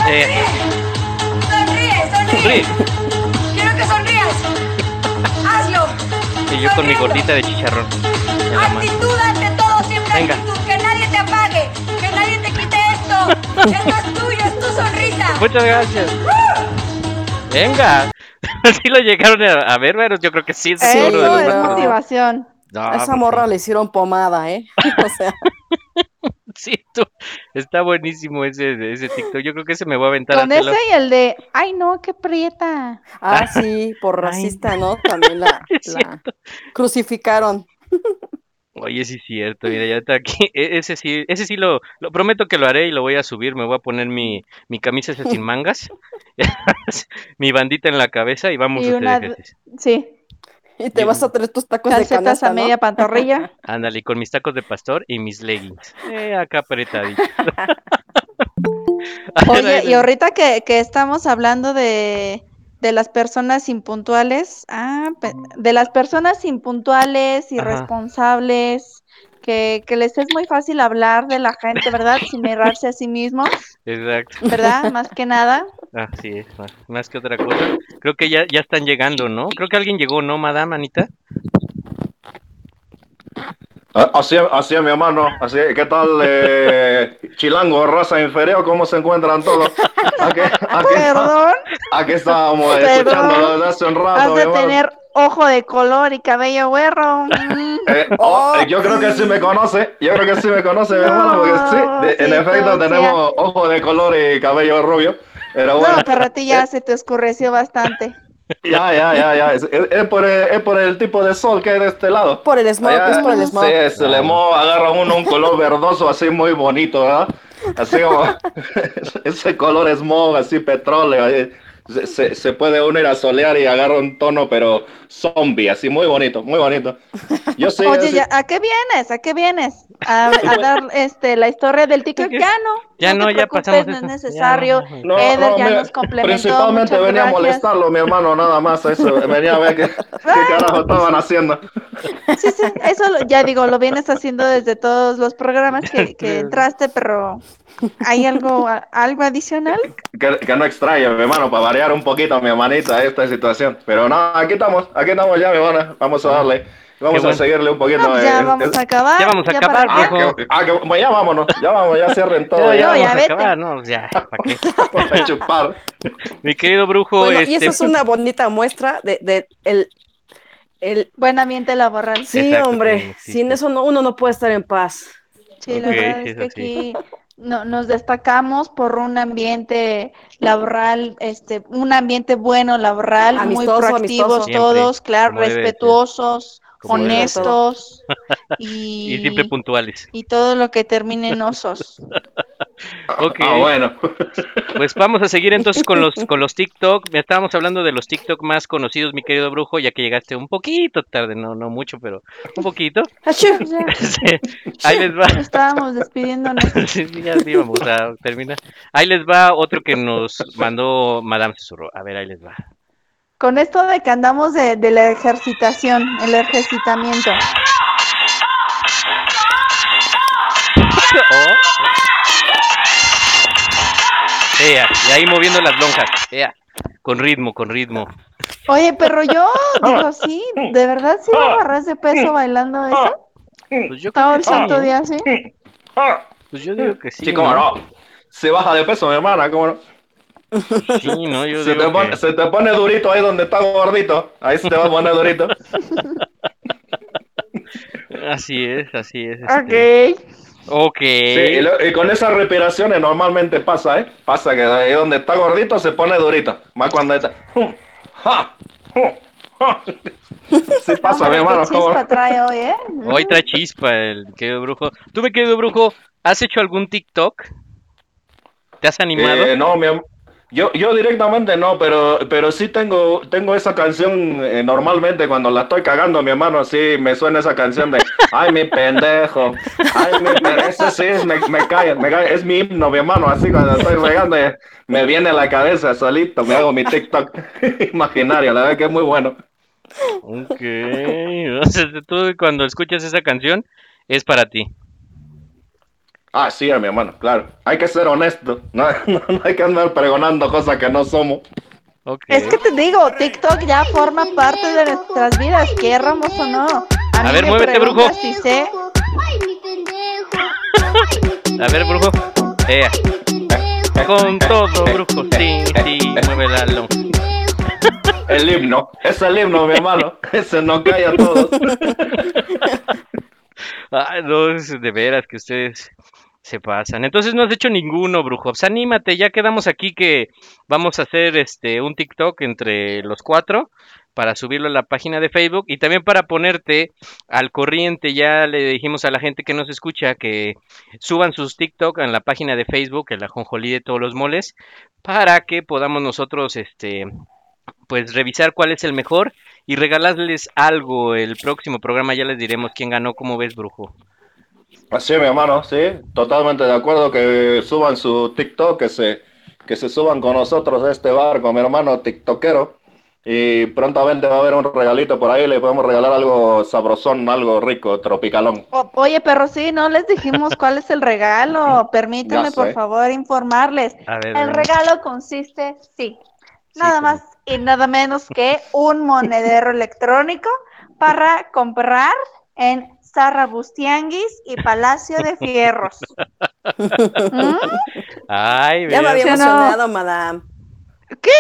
Eh, Sonríe, sonríe. Yo con mi gordita de chicharrón. Actitud ante todo, siempre Venga. actitud. Que nadie te apague. Que nadie te quite esto. Esto es tuyo, es tu sonrisa. Muchas gracias. Venga. *laughs* Sí lo llegaron a, ver, pero yo creo que sí. es Eso uno de los es más motivación. No, A esa morra le hicieron pomada, ¿eh? *laughs* O sea, *laughs* Sí, tú- está buenísimo ese, ese TikTok. Yo creo que ese me voy a aventar a Con hacerlo. ese y el de. Ay, no, qué prieta. ah, sí, por racista, ¿no? También la, *laughs* crucificaron. Oye, sí es cierto, mira, ya está aquí. E- Ese sí, ese sí lo, lo prometo que lo haré y lo voy a subir. Me voy a poner mi, mi camisa esa sin mangas, *laughs* mi bandita en la cabeza y vamos Y a hacer una- ejercicio. Sí. *laughs* Y te vas a traer tus tacos de canasta, a ¿no? media pantorrilla. *laughs* Ándale, y con mis tacos de pastor y mis leggings. Eh, acá apretadito. *laughs* Oye, y ahorita que, que estamos hablando de, de las personas impuntuales, ah, de las personas impuntuales, irresponsables, que, que les es muy fácil hablar de la gente, ¿verdad? Sin mirarse a sí mismos, Exacto. ¿verdad? Más que nada. Así es, más, más que otra cosa. Creo que ya, ya están llegando, ¿no? Creo que alguien llegó, ¿no, madame Anita? Ah, Así, es- así es, mi hermano. Así es. ¿Qué tal, eh, *laughs* Chilango, raza inferior? ¿Cómo se encuentran todos? Aquí, aquí, Perdón, aquí estábamos Perdón. escuchando desde hace un rato, has de tener ojo de color y cabello güero. Mm. *laughs* Eh, oh, eh, yo creo que sí me conoce. Yo creo que sí me conoce, mi hermano, porque sí, de- en efecto tenemos ojo de color y cabello rubio. Pero bueno, No, pero a ti ya se te oscureció bastante. ya, ya, ya, ya. Es, es- es por el, es por el tipo de sol que hay de este lado. Por el smog, Allá, es por el smog. Sí, se le mo- agarra uno un color *laughs* verdoso así muy bonito, ¿verdad? Así como *laughs* ese color smog, así petróleo. ahí. Se, se- se puede uno ir a solear y agarra un tono, pero zombie, así muy bonito, muy bonito. Yo sí, Oye, sí. ya, ¿a qué vienes? ¿A qué vienes? A, a *laughs* dar este la historia del TikTok. Ya no. Ya no, te ya pasamos no es eso. Ya necesario. no, No, Eder no, ya mira, nos complementó. Principalmente venía a gracias. molestarlo, mi hermano, nada más. Eso, venía a ver qué, qué carajo estaban haciendo. Sí, sí, eso lo- ya digo, lo vienes haciendo desde todos los programas que, que *laughs* entraste, pero ¿hay algo, a- algo adicional? Que, que no extraña, mi hermano, para variar un poquito, mi hermanita, esta situación. Pero no, aquí estamos, aquí estamos ya, mi hermana. Vamos a darle, vamos a seguirle un poquito. No, ya eh, vamos a acabar. Ya vamos a para acabar, qué. Ah, viejo. que, ah, que- ya vámonos, ya vamos, ya cierren todo, Ya, ya ya, ya vamos a vete. acabar, ¿no? Ya, ¿para qué? *laughs* vamos a chupar. Mi querido brujo, Bueno, este... y esa es una bonita muestra de, de el, el Buen ambiente laboral. sí, Exacto, hombre, sí, sin sí. eso no, uno no puede estar en paz. Sí, la Ok, verdad es que eso sí. aquí no, nos destacamos por un ambiente laboral, este, un ambiente bueno laboral, muy Amistoso, proactivos amistoso. Siempre, todos, claro, respetuosos, Honestos *laughs* Y y, siempre puntuales. y todo lo que termine en osos. *laughs* Ok. Ah, bueno. Pues vamos a seguir entonces con los *laughs* con los TikTok. Estábamos hablando de los TikTok más conocidos, mi querido brujo, ya que llegaste un poquito tarde, no no mucho, pero un poquito. Ahí les va. estábamos despidiéndonos. Sí, sí, ya sí, vamos a terminar. Ahí les va otro que nos mandó Madame Susurro. A ver, ahí les va. Con esto de que andamos de, de la ejercitación, el ejercitamiento. Oh. Ea, y ahí moviendo las lonjas. Ea, con ritmo, con ritmo. Oye, pero yo *laughs* digo, sí, ¿de verdad sí agarras de peso bailando eso? Pues yo Todo el santo día, sí. Pues yo digo que sí. Sí, cómo no. Se baja de peso, mi hermana, cómo no. Sí, no, yo Se digo te, pone, que- se te pone durito ahí donde está gordito. Ahí se te va a poner durito. *laughs* Así es, así es. este. Ok. Ok. Sí, y, lo- y con esas respiraciones normalmente pasa, ¿eh? Pasa que ahí donde está gordito se pone durito. Más cuando está. ¡Ja! ¡Ja! Sí *laughs* pasa, mi hermano. Qué chispa trae hoy, ¿eh? Hoy trae chispa el querido brujo. ¿Tú, mi querido brujo, has hecho algún TikTok? ¿Te has animado? Eh, no, mi am- yo, yo directamente no, pero, pero sí tengo, tengo esa canción eh, normalmente cuando la estoy cagando, mi hermano, sí me suena esa canción de *laughs* Ay, mi pendejo. Ay, mi pendejo. Ese sí es, me, me cae, me cae. Es mi himno, mi hermano, así cuando estoy regando eh, me viene a la cabeza solito, me hago mi TikTok *laughs* imaginario, la verdad que es muy bueno. Ok. *laughs* O sea, tú cuando escuchas esa canción es para ti. Ah, sí, mi hermano, claro. Hay que ser honesto. No, *laughs* no, no hay que andar pregonando cosas que no somos. Es que te digo, TikTok ya forma parte de nuestras vidas, querramos o no. A ver, muévete, brujo. Si sé, A ver, brujo. Ea. Con todo, brujo. Sí, sí, mueve la lo. El himno, es el himno, mi hermano. Ese no calla a todos. Ay, *laughs* no, es de veras que ustedes se pasan. Entonces no has hecho ninguno, brujo. Pues anímate, ya quedamos aquí que vamos a hacer este un TikTok entre los cuatro para subirlo a la página de Facebook y también para ponerte al corriente. Ya le dijimos a la gente que nos escucha que suban sus TikTok en la página de Facebook, en la Jonjolí de todos los moles, para que podamos nosotros este pues revisar cuál es el mejor y regalarles algo. El próximo programa ya les diremos quién ganó, cómo ves, brujo. Así, mi hermano, sí, totalmente de acuerdo que suban su TikTok, que se, que se suban con nosotros a este barco, mi hermano tiktokero. Y prontamente va a haber un regalito por ahí, le podemos regalar algo sabrosón, algo rico, tropicalón. O- oye, pero sí, no les dijimos *laughs* cuál es el regalo. Permítanme, por favor, informarles. A ver, El regalo consiste, sí, nada más y nada menos que un monedero *laughs* electrónico para comprar en Zarra Bustianguis y Palacio de Fierros. *laughs* ¿Mm? Ay, Ya me había emocionado, madame. ¿Qué?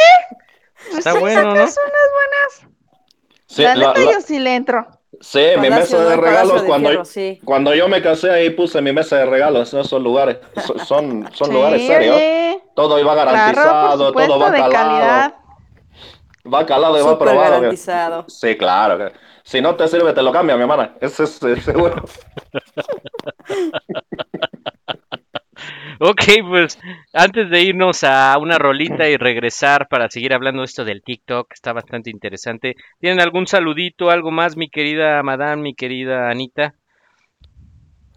Pues Está bueno, ¿no? sacas unas buenas. Sí, la la- neta, la- yo sí le entro. sí, mi mesa de regalos, de cuando, Fierro, sí. cuando yo me casé ahí puse mi mesa de regalos, en esos lugares, So- son, son Sí, lugares serios. Todo iba garantizado, supuesto, todo va de calado. calidad. Va calado y va probado. garantizado. Sí, claro. Si no te sirve, te lo cambia, mi hermana. Eso es seguro. *laughs* Ok, pues antes de irnos a una rolita y regresar para seguir hablando de esto del TikTok, está bastante interesante. ¿Tienen algún saludito, algo más, mi querida Madame, mi querida Anita?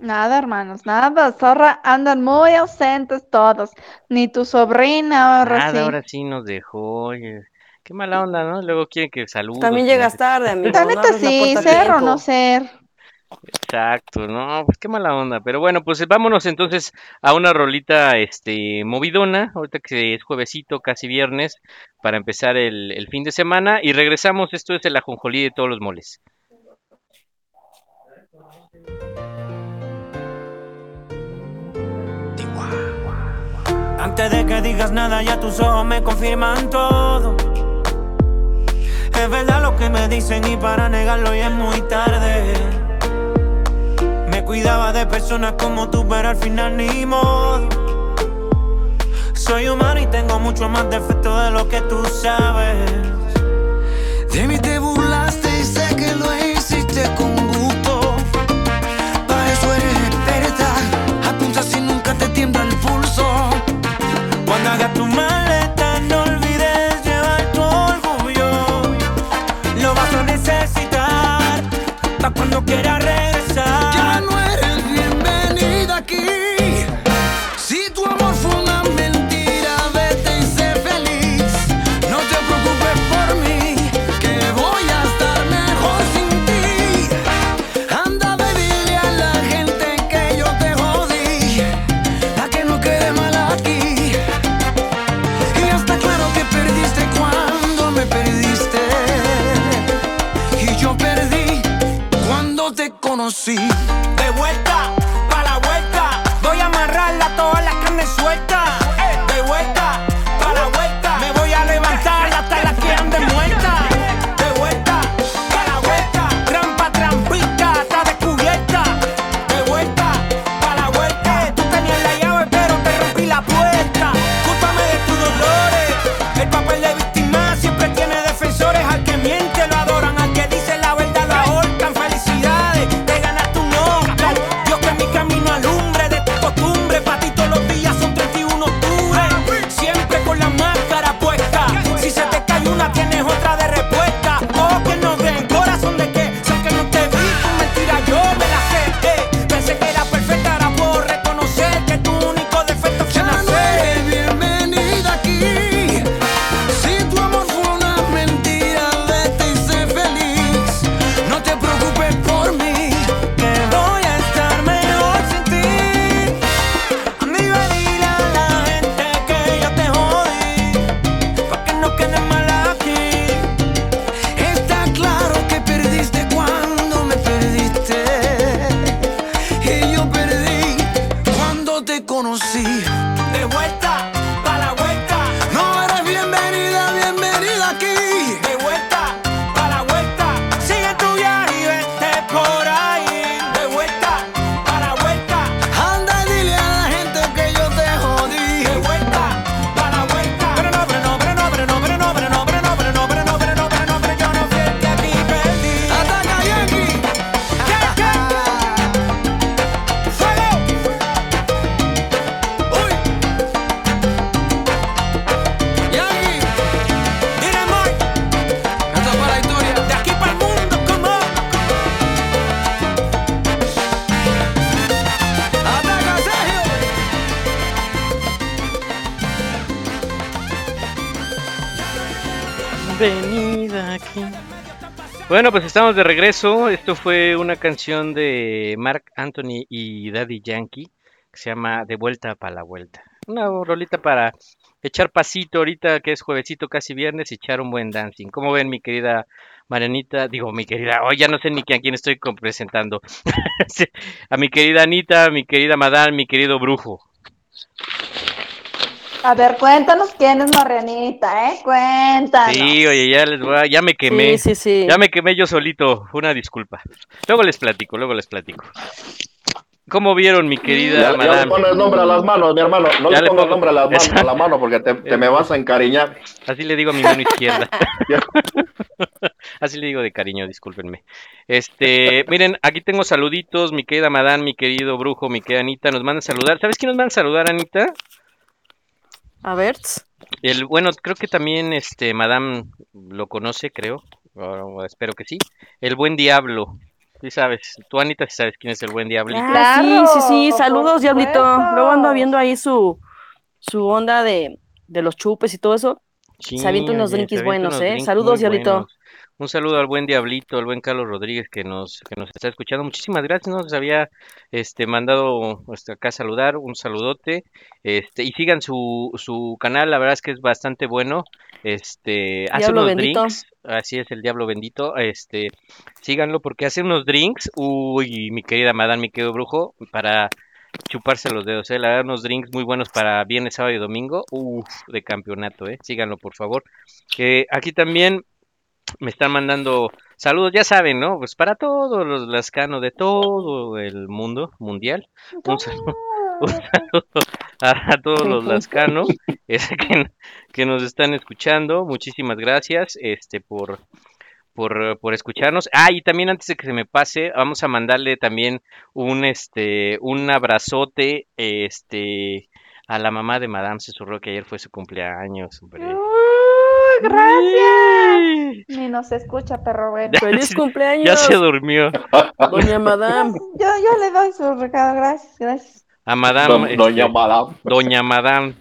Nada, hermanos, nada. Zorra, andan muy ausentes todos. Ni tu sobrina, ahora Nada, sí. ahora sí nos dejó. oye, qué mala onda, ¿no? Luego quieren que saludos. También llegas tarde, amigo. La neta sí, ser o no ser. Exacto, no, pues qué mala onda. Pero bueno, pues vámonos entonces a una rolita este movidona, ahorita que es juevesito, casi viernes, para empezar el, el fin de semana. Y regresamos, esto es el ajonjolí de todos los moles. Antes de que digas nada, ya tus ojos me confirman todo. Es verdad lo que me dicen y para negarlo ya es muy tarde. Me cuidaba de personas como tú, pero al final ni modo. Soy humano y tengo mucho más defectos de lo que tú sabes. De mí te burlaste y sé que lo hiciste con gusto. Para eso eres experta. Apunta si nunca te tiembla el pulso. Cuando hagas tu cuando quieras Bueno, pues estamos de regreso. Esto fue una canción de Mark Anthony y Daddy Yankee que se llama De vuelta para la vuelta. Una rolita para echar pasito ahorita que es juevesito casi viernes y echar un buen dancing. ¿Cómo ven mi querida Marianita? Digo, mi querida, oh, ya no sé ni a quién estoy presentando. *laughs* A mi querida Anita, a mi querida Madame, mi querido Brujo. A ver, cuéntanos quién es Marianita, ¿eh? Cuéntanos. Sí, oye, ya les voy a- ya me quemé. Sí, sí, sí. Ya me quemé yo solito, una disculpa. Luego les platico, luego les platico. ¿Cómo vieron, mi querida Ya, ya le Madame? pones nombre a las manos, mi hermano. No Ya le pongas pongo- nombre a, las manos, a la mano porque te, te me vas a encariñar. Así le digo a mi mano izquierda. *laughs* *laughs* Así le digo de cariño, discúlpenme. Este, miren, aquí tengo saluditos, mi querida Madame, mi querido Brujo, mi querida Anita, nos mandan a saludar. ¿Sabes quién nos manda a saludar, Anita? A ver. El, bueno, creo que también este Madame lo conoce, creo. O- espero que sí. El buen diablo. Sí sabes, tú Anita sí sabes quién es el buen diablito. Ah, sí, sí, sí. por Saludos, Diablito. Luego ando viendo ahí su, su onda de, de los chupes y todo eso. Sí, se avienta unos oye, avienta buenos, unos ¿eh? drinks Saludos, Diablito. buenos. Un saludo al buen Diablito, al buen Carlos Rodríguez que nos, que nos está escuchando. Muchísimas gracias, nos había este, mandado este, acá saludar, un saludote. Este, y sigan su, su canal, la verdad es que es bastante bueno. Este, hace Diablo unos Bendito. drinks, así es el Diablo Bendito. Este, síganlo porque hace unos drinks. Uy, mi querida Madame, mi querido brujo, para chuparse los dedos, eh. La verdad, unos drinks muy buenos para viernes, sábado y domingo. Uf, de campeonato, eh. Síganlo, por favor. Que aquí también me están mandando saludos, ya saben, ¿no? Pues para todos los lascanos de todo el mundo mundial. Un saludo, *laughs* un saludo a, a todos los lascanos es, que, que nos están escuchando. Muchísimas gracias este por por, por escucharnos. Ah, y también antes de que se me pase, vamos a mandarle también un este un abrazote este a la mamá de Madame Susurró que ayer fue su cumpleaños, hombre. Gracias. Ni nos escucha, perro bueno. ¡Feliz cumpleaños! Ya se durmió. Doña Madame. Yo, yo le doy su recado, gracias, gracias. A Madame, Don- Doña este, Madame. Doña Madame,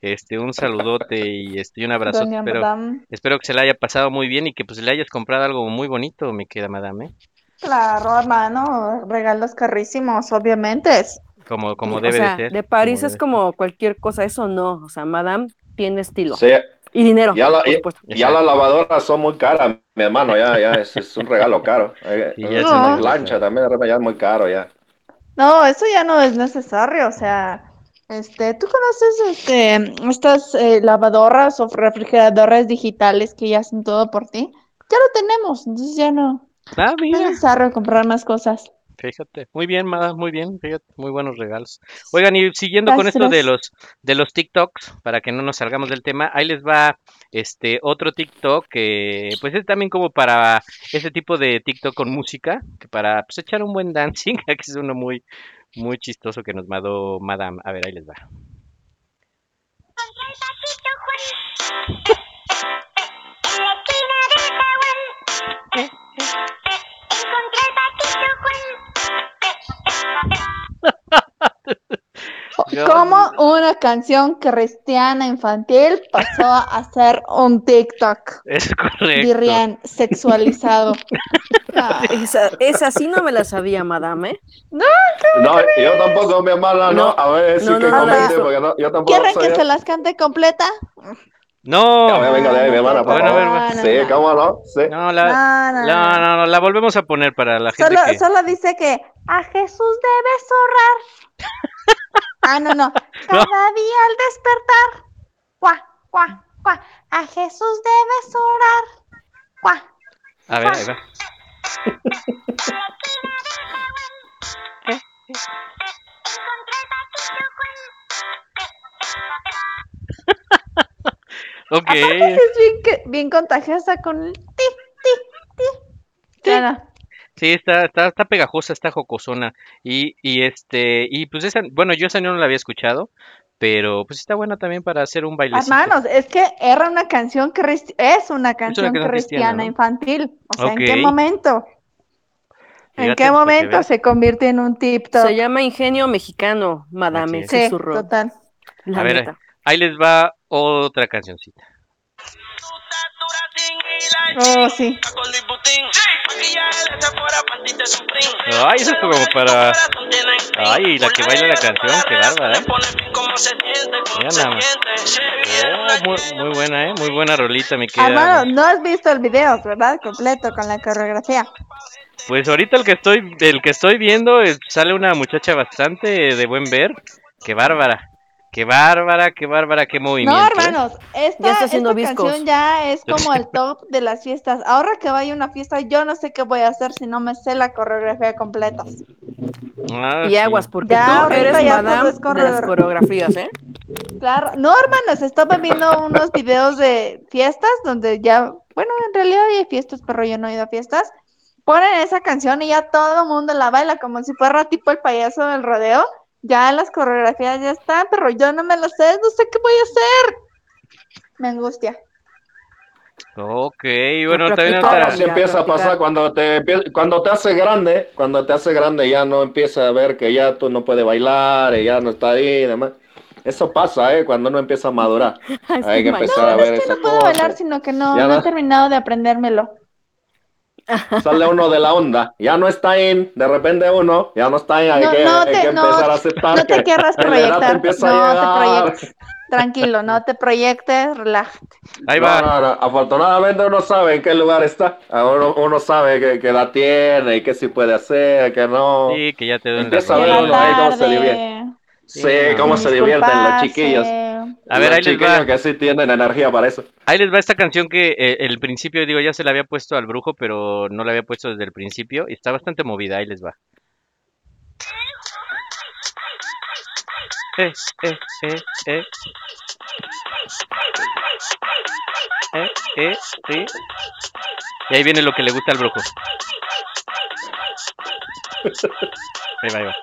este, un saludote y este, un abrazo. Doña Espero, Madame. espero que se la haya pasado muy bien y que pues le hayas comprado algo muy bonito, mi querida Madame, ¿eh? Claro, hermano, regalos carísimos, obviamente. Como, como o debe sea, de ser. de París como es como cualquier cosa, eso no. O sea, Madame tiene estilo. Sí, Y dinero, ya, la, por ya, las lavadoras son muy caras, mi hermano. Ya, ya es, es un regalo caro. Eh, *laughs* Sí, ya es una plancha también de repente ya es muy caro ya. No, eso ya no es necesario, o sea, este, ¿tú conoces este, estas eh, lavadoras o refrigeradoras digitales que ya hacen todo por ti? Ya lo tenemos, entonces ya no, Ah, no es necesario comprar más cosas. Fíjate. Muy bien, Madame, muy bien, fíjate, muy buenos regalos. Oigan, y siguiendo con esto de los de los TikToks, para que no nos salgamos del tema, ahí les va este otro TikTok que pues es también como para ese tipo de TikTok con música, que para pues echar un buen dancing, *laughs* que es uno muy muy chistoso que nos mandó Madame. A ver, ahí les va. ¿Cómo una canción cristiana infantil pasó a *laughs* ser un TikTok? Es correcto. Dirían sexualizado. Ah, *laughs* Esa, esa sí no me la sabía, Madame, ¿eh? No, No, yo tampoco, mi hermana, no. No, A ver, sí no, que comente, porque no, yo tampoco ¿Quieren que se las cante completa? No, venga de ahí, mi hermana, por Bueno, favor. No, no, Sí, no. cómo no, sí. no, la, No, no, la volvemos a poner para la gente Solo, que... solo dice que a Jesús debes orar. *laughs* Ah, no, no. Cada día al despertar. Cuá, cuá, cuá. A Jesús debes orar. Cuá. A ver, ahí va. *laughs* *laughs* Ok. Aparte es bien, que- bien contagiosa con el ti, ti, ti. Claro. Sí, está, está, está pegajosa, está jocosona. Y, y este, y pues esa, bueno, yo esa no la había escuchado, pero pues está buena también para hacer un bailecito. Hermanos, es que era una canción cristi- es una canción canción cristiana, cristiana ¿no? infantil. O sea, ¿en qué momento? ¿En qué que momento se convierte en un TikTok? Se llama Ingenio Mexicano, Madame. Sí, total. La A ver, ahí les va otra cancioncita. Oh, sí. Ay, eso es como para. Ay, la que baila la canción, qué bárbara, ¿eh? Mira nada más. Oh, muy, muy buena, ¿eh? Muy buena rolita, mi querida. Hermano, no has visto el video, ¿verdad? Completo, con la coreografía. Pues ahorita el que estoy, el que estoy viendo eh, sale una muchacha bastante de buen ver. Qué bárbara. Qué bárbara, qué bárbara, qué movimiento. No, ¿eh? hermanos, esta, Ya está haciendo esta viscos. canción ya es como el top de las fiestas. Ahora que vaya a una fiesta, yo no sé qué voy a hacer si no me sé la coreografía completa. Ah, Y sí. aguas, porque Ya, tú eres ya madame de las coreografías, ¿eh? Claro, no, hermanos, estaba viendo unos videos de fiestas donde ya, bueno, en realidad hay fiestas, pero yo no he ido a fiestas. Ponen esa canción y ya todo el mundo la baila como si fuera tipo el payaso del rodeo. Ya las coreografías ya están, pero yo no me lo sé, no sé qué voy a hacer. Me angustia. Ok, bueno, también practica, otra. Así empieza a pasar cuando te cuando te hace grande, cuando te hace grande ya no empieza a ver que ya tú no puedes bailar, y ya no está ahí y demás. Eso pasa, ¿eh? Cuando uno empieza a madurar. *laughs* Hay que empezar a No, ver es que no puedo bailar, sino que no, no he no. terminado de aprendérmelo. Sale uno de la onda, ya no está in, de repente uno, ya no está in, hay No, que, no hay te- que no, empezar a aceptar No te que, que la te proyectar, empieza no te. Tranquilo, no te proyectes, relájate. Ahí va. no, no, Afortunadamente uno sabe en qué lugar está. Ah, Uno, uno sabe qué, qué edad tiene y qué sí puede hacer, qué no. Sí, que ya te duele la Empieza a ver uno ahí cómo se. Sí, Sí, cómo se divierten los chiquillos. A ver, los ahí les chiquillos va. que sí tienen energía para eso. Ahí les va esta canción que eh, el principio, digo, ya se la había puesto al brujo, pero no la había puesto desde el principio. Y está bastante movida, ahí les va. Eh, eh, eh, eh. Eh, eh, sí. Y ahí viene lo que le gusta al brujo. *laughs* Ahí va, ahí va.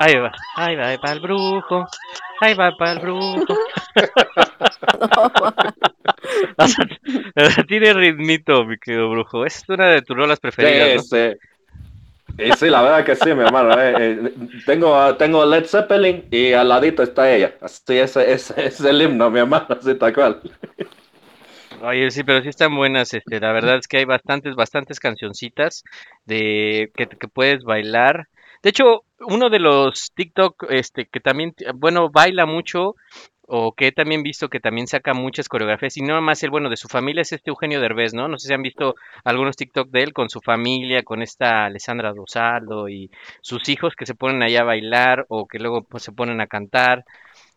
Ahí va, ahí va, ahí va el brujo. Ahí va para el brujo. *laughs* O sea, tiene ritmito, mi querido brujo. Es una de tus rolas preferidas, Sí, sí. Y sí, la verdad que sí, mi hermano. eh, eh, tengo, tengo Led Zeppelin y al ladito está ella. Así ese es, es el himno, mi hermano, así tal cual. ¿no? Oye, sí, pero sí están buenas, este, la verdad es que hay bastantes, bastantes cancioncitas de que, que puedes bailar. De hecho, uno de los TikTok, este, que también, bueno, baila mucho, o que he también visto que también saca muchas coreografías, y no más el bueno de su familia es este Eugenio Derbez, ¿no? No sé si han visto algunos TikTok de él con su familia, con esta Alessandra Rosaldo y sus hijos que se ponen allá a bailar o que luego pues, se ponen a cantar.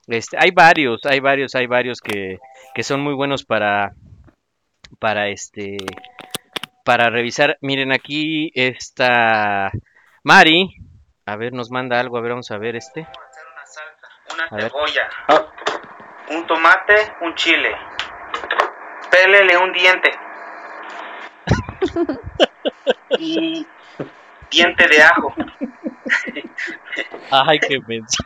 Este, hay varios, hay varios, hay varios que, que son muy buenos para, para este, para revisar. Miren aquí esta Mari, a ver, nos manda algo, a ver, vamos a ver este. Una A ver. cebolla, un tomate, un chile. Pélele un diente. *laughs* y diente de ajo. *laughs* Ay, qué menso.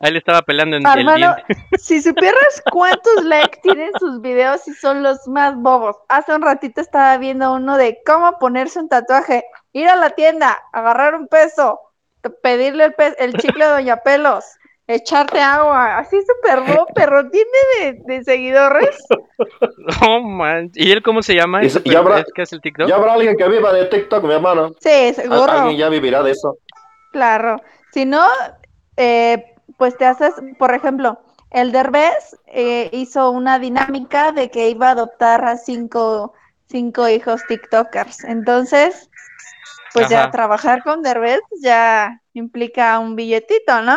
Ahí le estaba pelando en el Hermano, diente. si supieras cuántos likes tienen sus videos y son los más bobos. Hace un ratito estaba viendo uno de cómo ponerse un tatuaje, ir a la tienda, agarrar un peso, pedirle el, pe- el chicle de Doña Pelos, echarte agua, así súper bobo, *laughs* pero tiene de, de seguidores. *laughs* No man. ¿Y él cómo se llama? Y, ¿Es se- y habrá, es que el TikTok? ya habrá alguien que viva de TikTok, mi hermano. Sí, seguro. Al- Alguien ya vivirá de eso. Claro. Si no, eh, pues te haces, por ejemplo, el Derbez eh, hizo una dinámica de que iba a adoptar a cinco, cinco hijos TikTokers. Entonces, pues ya trabajar con Derbez ya implica un billetito, ¿no?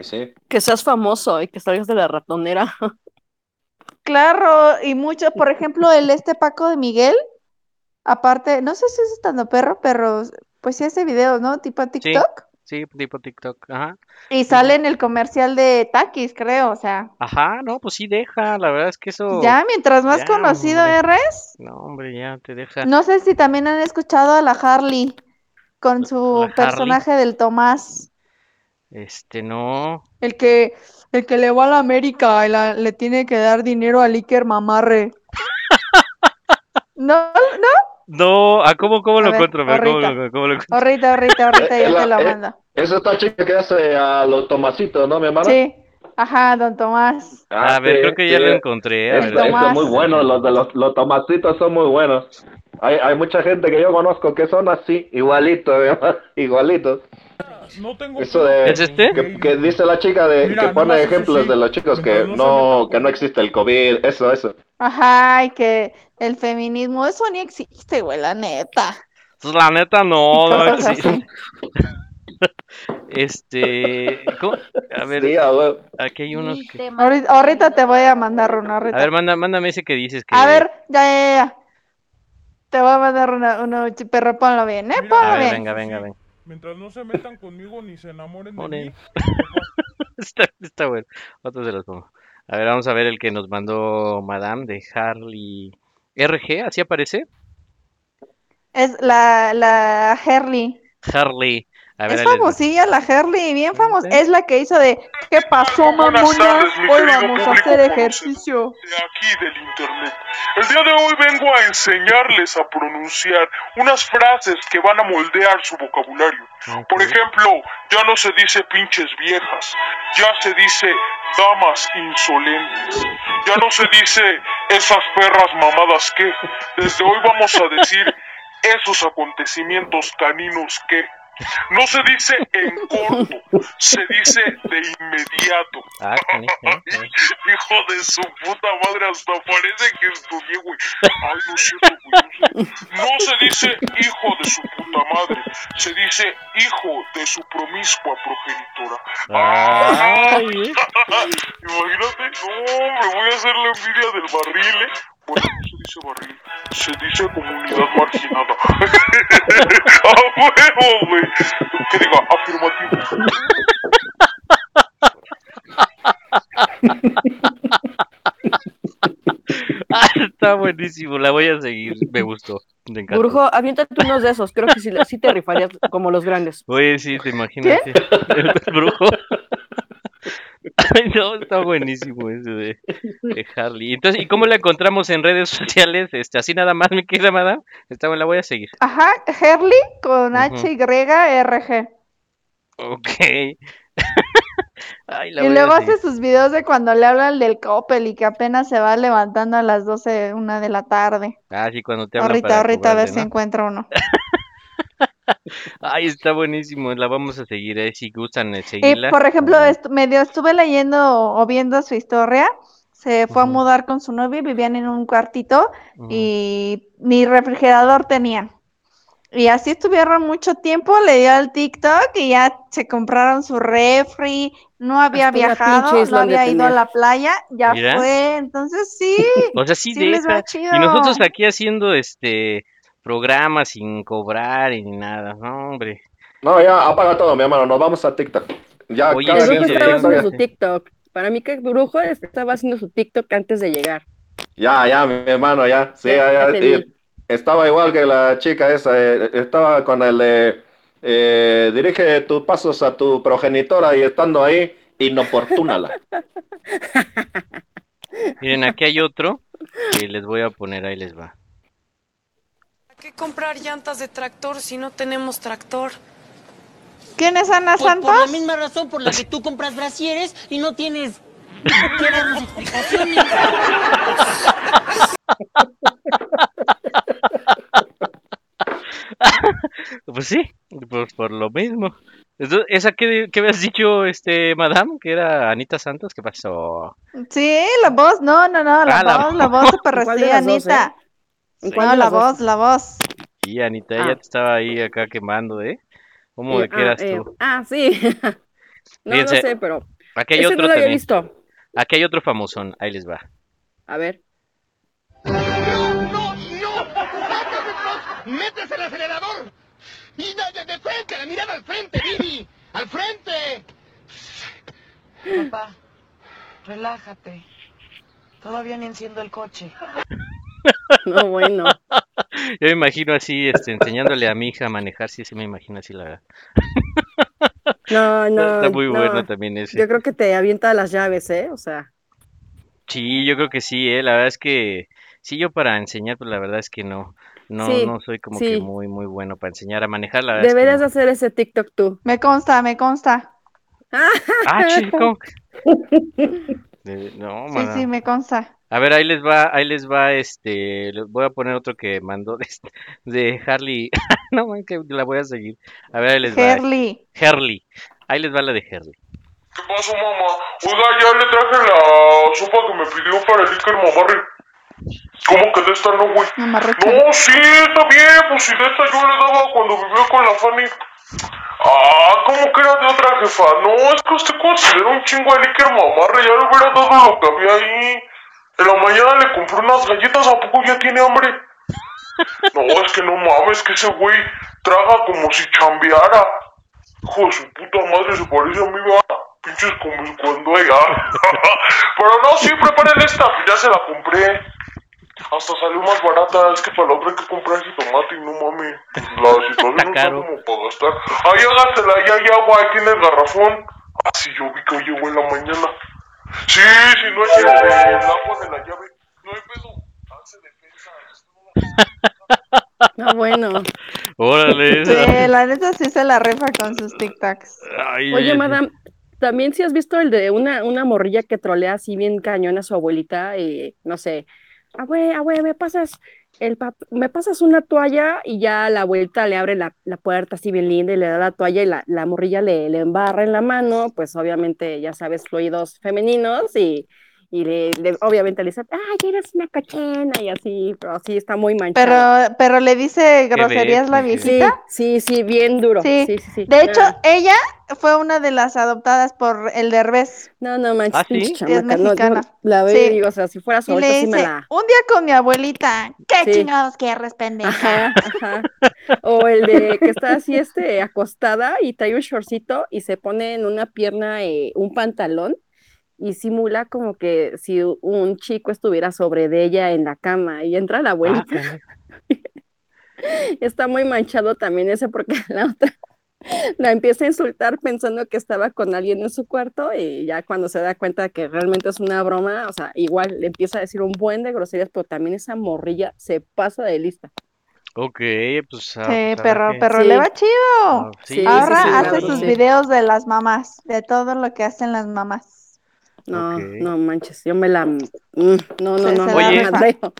Sí. Que seas famoso y que salgas de la ratonera. Claro, y mucho, por ejemplo, el este Paco de Miguel, aparte, no sé si es estando perro, pero pues sí hace videos, ¿no? Tipo TikTok. sí, tipo TikTok. Ajá. Y sale en el comercial de Takis, creo, o sea. Ajá, no, pues sí deja, la verdad es que eso. Ya, mientras más Ya, conocido hombre. eres, No, hombre, ya te deja. no sé si también han escuchado a la Harley con su personaje del Tomás, Este, no. el que el que le va a la América y la- le tiene que dar dinero a Iker Mamarre. *laughs* No, no, No, ¿a cómo, cómo A lo ver, encuentro? ¿cómo ahorita. lo, cómo lo encuentro? ahorita, ahorita, ahorita Eh, yo la- te lo eh, mando. Esa es esta chica que hace a los tomacitos, ¿no, mi hermano? Sí, Ajá, don Tomás. A ver, sí, creo que ya sí. lo encontré. A Es- ver, Tomás. muy bueno, los los, los tomasitos son muy buenos. Hay, hay mucha gente que yo conozco que son así, igualitos, *laughs* igualitos. No tengo Eso de, ¿Es este? Que, que dice la chica de Mira, que pone ejemplos sí, de los chicos que no que no existe el COVID, eso, eso. Ajá, y que el feminismo, eso ni existe, güey, la neta. Pues, La neta no, *laughs* no existe. *laughs* Este, ¿cómo? a ver, Sí, a aquí hay unos que... Ahorita, ahorita te voy a mandar uno, ahorita. A ver, manda, mándame ese que dices que... A ver, ya, ya, ya. Te voy a mandar una, uno, ch- pero ponlo bien, ¿eh? A ver, bien. venga, venga, venga. Mientras no se metan conmigo ni se enamoren de mí. *laughs* Está, está bueno. Otro se los pongo. A ver, vamos a ver el que nos mandó Madame de Harley RG, ¿así aparece? Es la, la Herly. Harley. A ver, Es famosilla la Herly, bien famosa. Es la que hizo de ¿Qué pasó, Buenas mamona? tardes, mi Hoy querido vamos a hacer ejercicio. de aquí del internet. El día de hoy vengo a enseñarles a pronunciar unas frases que van a moldear su vocabulario. Por ejemplo, ya no se dice pinches viejas, ya se dice damas insolentes, ya no se dice esas perras mamadas que. Desde hoy vamos a decir *laughs* esos acontecimientos caninos que. No se dice en corto, se dice de inmediato. Ah, eh, eh. Hijo de su puta madre, hasta parece que estudié, güey. Ay, no es cierto, güey. no se dice hijo de su puta madre, se dice hijo de su promiscua progenitora. Ay, eh. *laughs* Imagínate, no, me voy a hacer la envidia del barril, ¿eh? Bueno, no se dice barril, se dice comunidad marginada. *laughs* ¡A huevo, güey! Que diga, afirmativo. *laughs* Ah, está buenísimo, la voy a seguir, me gustó, me encantó. Brujo, aviéntate unos de esos. Creo que sí, sí te rifarías como los grandes. Oye, sí, te imaginas. *laughs* El brujo. *laughs* Ay, no, está buenísimo ese de, de Harley. Entonces, ¿y cómo la encontramos en redes sociales? Este, así nada más, mi querida madame. Esta la voy a seguir. Ajá, Herly con Ujú. H-Y-R-G. Ok. *laughs* Ay, la Y luego hace sus videos de cuando le hablan del Coppel y que apenas se va levantando a las 12, una de la tarde. Ah, sí, cuando te hablan Ahorita, para ahorita a ver si encuentra uno. *laughs* Ay, está buenísimo. La vamos a seguir, eh, si gustan eh, Y seguirla. por ejemplo, estu- medio estuve leyendo o viendo su historia. Se fue a mudar con su novio, vivían en un cuartito y ni refrigerador tenían. Y así estuvieron mucho tiempo, le dio al TikTok y ya se compraron su refri, no había Hasta viajado, no han de había ido a tener. la playa, ya Mira. fue, entonces sí, *laughs* O sea, sí, sí les va chido. Y nosotros aquí haciendo este programas sin cobrar y ni nada. No, hombre. No, ya apaga todo, mi hermano, nos vamos a TikTok. Ya Oye, cada brujo estaba TikTok, haciendo ya. su TikTok. Para mí que Brujo estaba haciendo su TikTok antes de llegar. Ya, ya, mi hermano, ya. Sí, Ya, estaba igual que la chica esa. eh, estaba con el de eh, dirige tus pasos a tu progenitora y estando ahí, inoportúnala. *laughs* Miren, aquí hay otro que les voy a poner, ahí les va. ¿Para qué comprar llantas de tractor si no tenemos tractor? ¿Quién es Ana Pues por la Santos? misma razón por la que tú compras brasieres y no tienes que darnos explicaciones. *laughs* Pues sí, pues por lo mismo. Entonces, ¿Esa que, que habías dicho, este, madame, que era Anita Santos? ¿Qué pasó? Sí, la voz, no, no, no, la Ah, la voz, la voz se ¿En cuál de las dos, Anita. ¿En Sí. cuál No, de la voz, la voz. Sí, Anita, Ah. ella te estaba ahí acá quemando, ¿eh? ¿Cómo Eh, de qué ah, eras eh, tú? ah, sí. *laughs* no, Fíjense, no sé, pero Aquí hay ese otro no lo había también. visto. Aquí hay otro famosón, ahí les va. A ver. ¡Métese el acelerador! ¡Y de, de, de frente, la mirada al frente, Vivi! ¡Al frente! Papá, relájate. Todavía ni enciendo el coche. *laughs* No, bueno. *laughs* Yo me imagino así, este, enseñándole a mi hija a manejar, sí, sí me imagino así la... *laughs* No, no. Está muy no. bueno también ese. Yo creo que te avienta las llaves, ¿eh? O sea, Sí, yo creo que sí, ¿eh? La verdad es que sí, yo para enseñar, pues la verdad es que no, no, Sí, no soy como que muy, muy bueno para enseñar a manejar, la verdad es que deberías no. hacer ese TikTok tú. Me consta, me consta. Ah, chico, no, Sí, sí, me consta. A ver, ahí les va, ahí les va, este, les voy a poner otro que mandó de, este- de Harley. *laughs* no, man, que la voy a seguir. A ver, ahí les va. Herli. Harley. Ahí les va la de Harley. ¿Qué pasó, mamá? Oiga, ya le traje la sopa que me pidió para el Iker Mamarre. ¿Cómo que de esta no, güey? No, sí, está bien, pues si de esta yo le daba cuando vivía con la Fanny. Ah, ¿cómo que era de otra jefa? No, es que usted considera un chingo al Iker Mamarre, ya le hubiera dado lo que había ahí. En la mañana le compré unas galletas, ¿a poco ya tiene hambre? *laughs* No, es que no mames, que ese güey traga como si chambeara. Hijo de su puta madre, se parece a mí, va. Pinches como cuando hay. ah. *laughs* Pero no, sí, preparen esta, ya se la compré. Hasta salió más barata, es que para la otra hay que comprar tomate y no mames. Pues la *laughs* situación no está como para gastar. Ahí hágasela, ya hay agua, ahí tiene el garrafón. Ah, sí, yo vi que hoy llegó en la mañana. Sí, si no es *laughs* el, el agua de la llave. No hay pedo. Hace defensa. Ah, bueno. Órale. Sí, la neta sí se la rifa con sus. Ay, Oye, madame, también si has visto el de una, una morrilla que trolea así bien cañón a su abuelita y no sé, abue, abue, me pasas el me pasas una toalla y ya la abuelita le abre la, la puerta así bien linda y le da la toalla y la, la morrilla le, le embarra en la mano, pues obviamente ya sabes, fluidos femeninos y, y le, le- obviamente le dice, ay, eres una cochina y así, pero sí está muy manchado. Pero, pero le dice groserías la viejita. Sí, sí, sí, bien duro. Sí. Sí, sí, sí. De hecho, Ah. ella fue una de las adoptadas por el Derbez. No, no manches, ¿Ah, sí? pinche Es chamaca, no, mexicana. la veo Sí. y digo, o sea, si fuera su Y le abuelita sí me dice, la... un día con mi abuelita, ¿qué Sí. chingados quieres, pendeja? Ajá, ajá. O el de que está así, este, acostada y trae un shortcito y se pone en una pierna eh, un pantalón y simula como que si un chico estuviera sobre de ella en la cama y entra la abuelita. *laughs* Está muy manchado también ese porque *laughs* la otra la empieza a insultar pensando que estaba con alguien en su cuarto y ya cuando se da cuenta que realmente es una broma, o sea, igual le empieza a decir un buen de groserías, pero también esa morrilla se pasa de lista. Ok, pues. ah, Sí, pues, Sí. le va chido. Ah, sí, Ahora sí, sí, hace sus sí. videos de las mamás, de todo lo que hacen las mamás. No, no manches, yo me la... mm, No, no, no, no, Oye.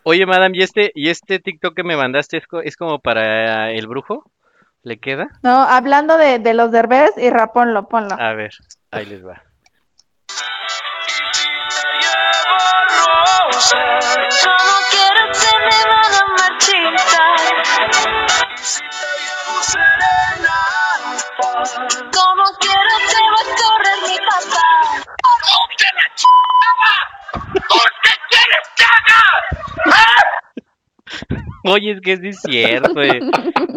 Oye, madame, ¿y este, y este TikTok que me mandaste es, co- es como para el brujo? ¿Le queda? No, hablando de, de los Derbez, y ponlo, ponlo. A ver, ahí les va. Como ¡Ponte la chingada! ¿Usted quiere Oye, es que es cierto. eh.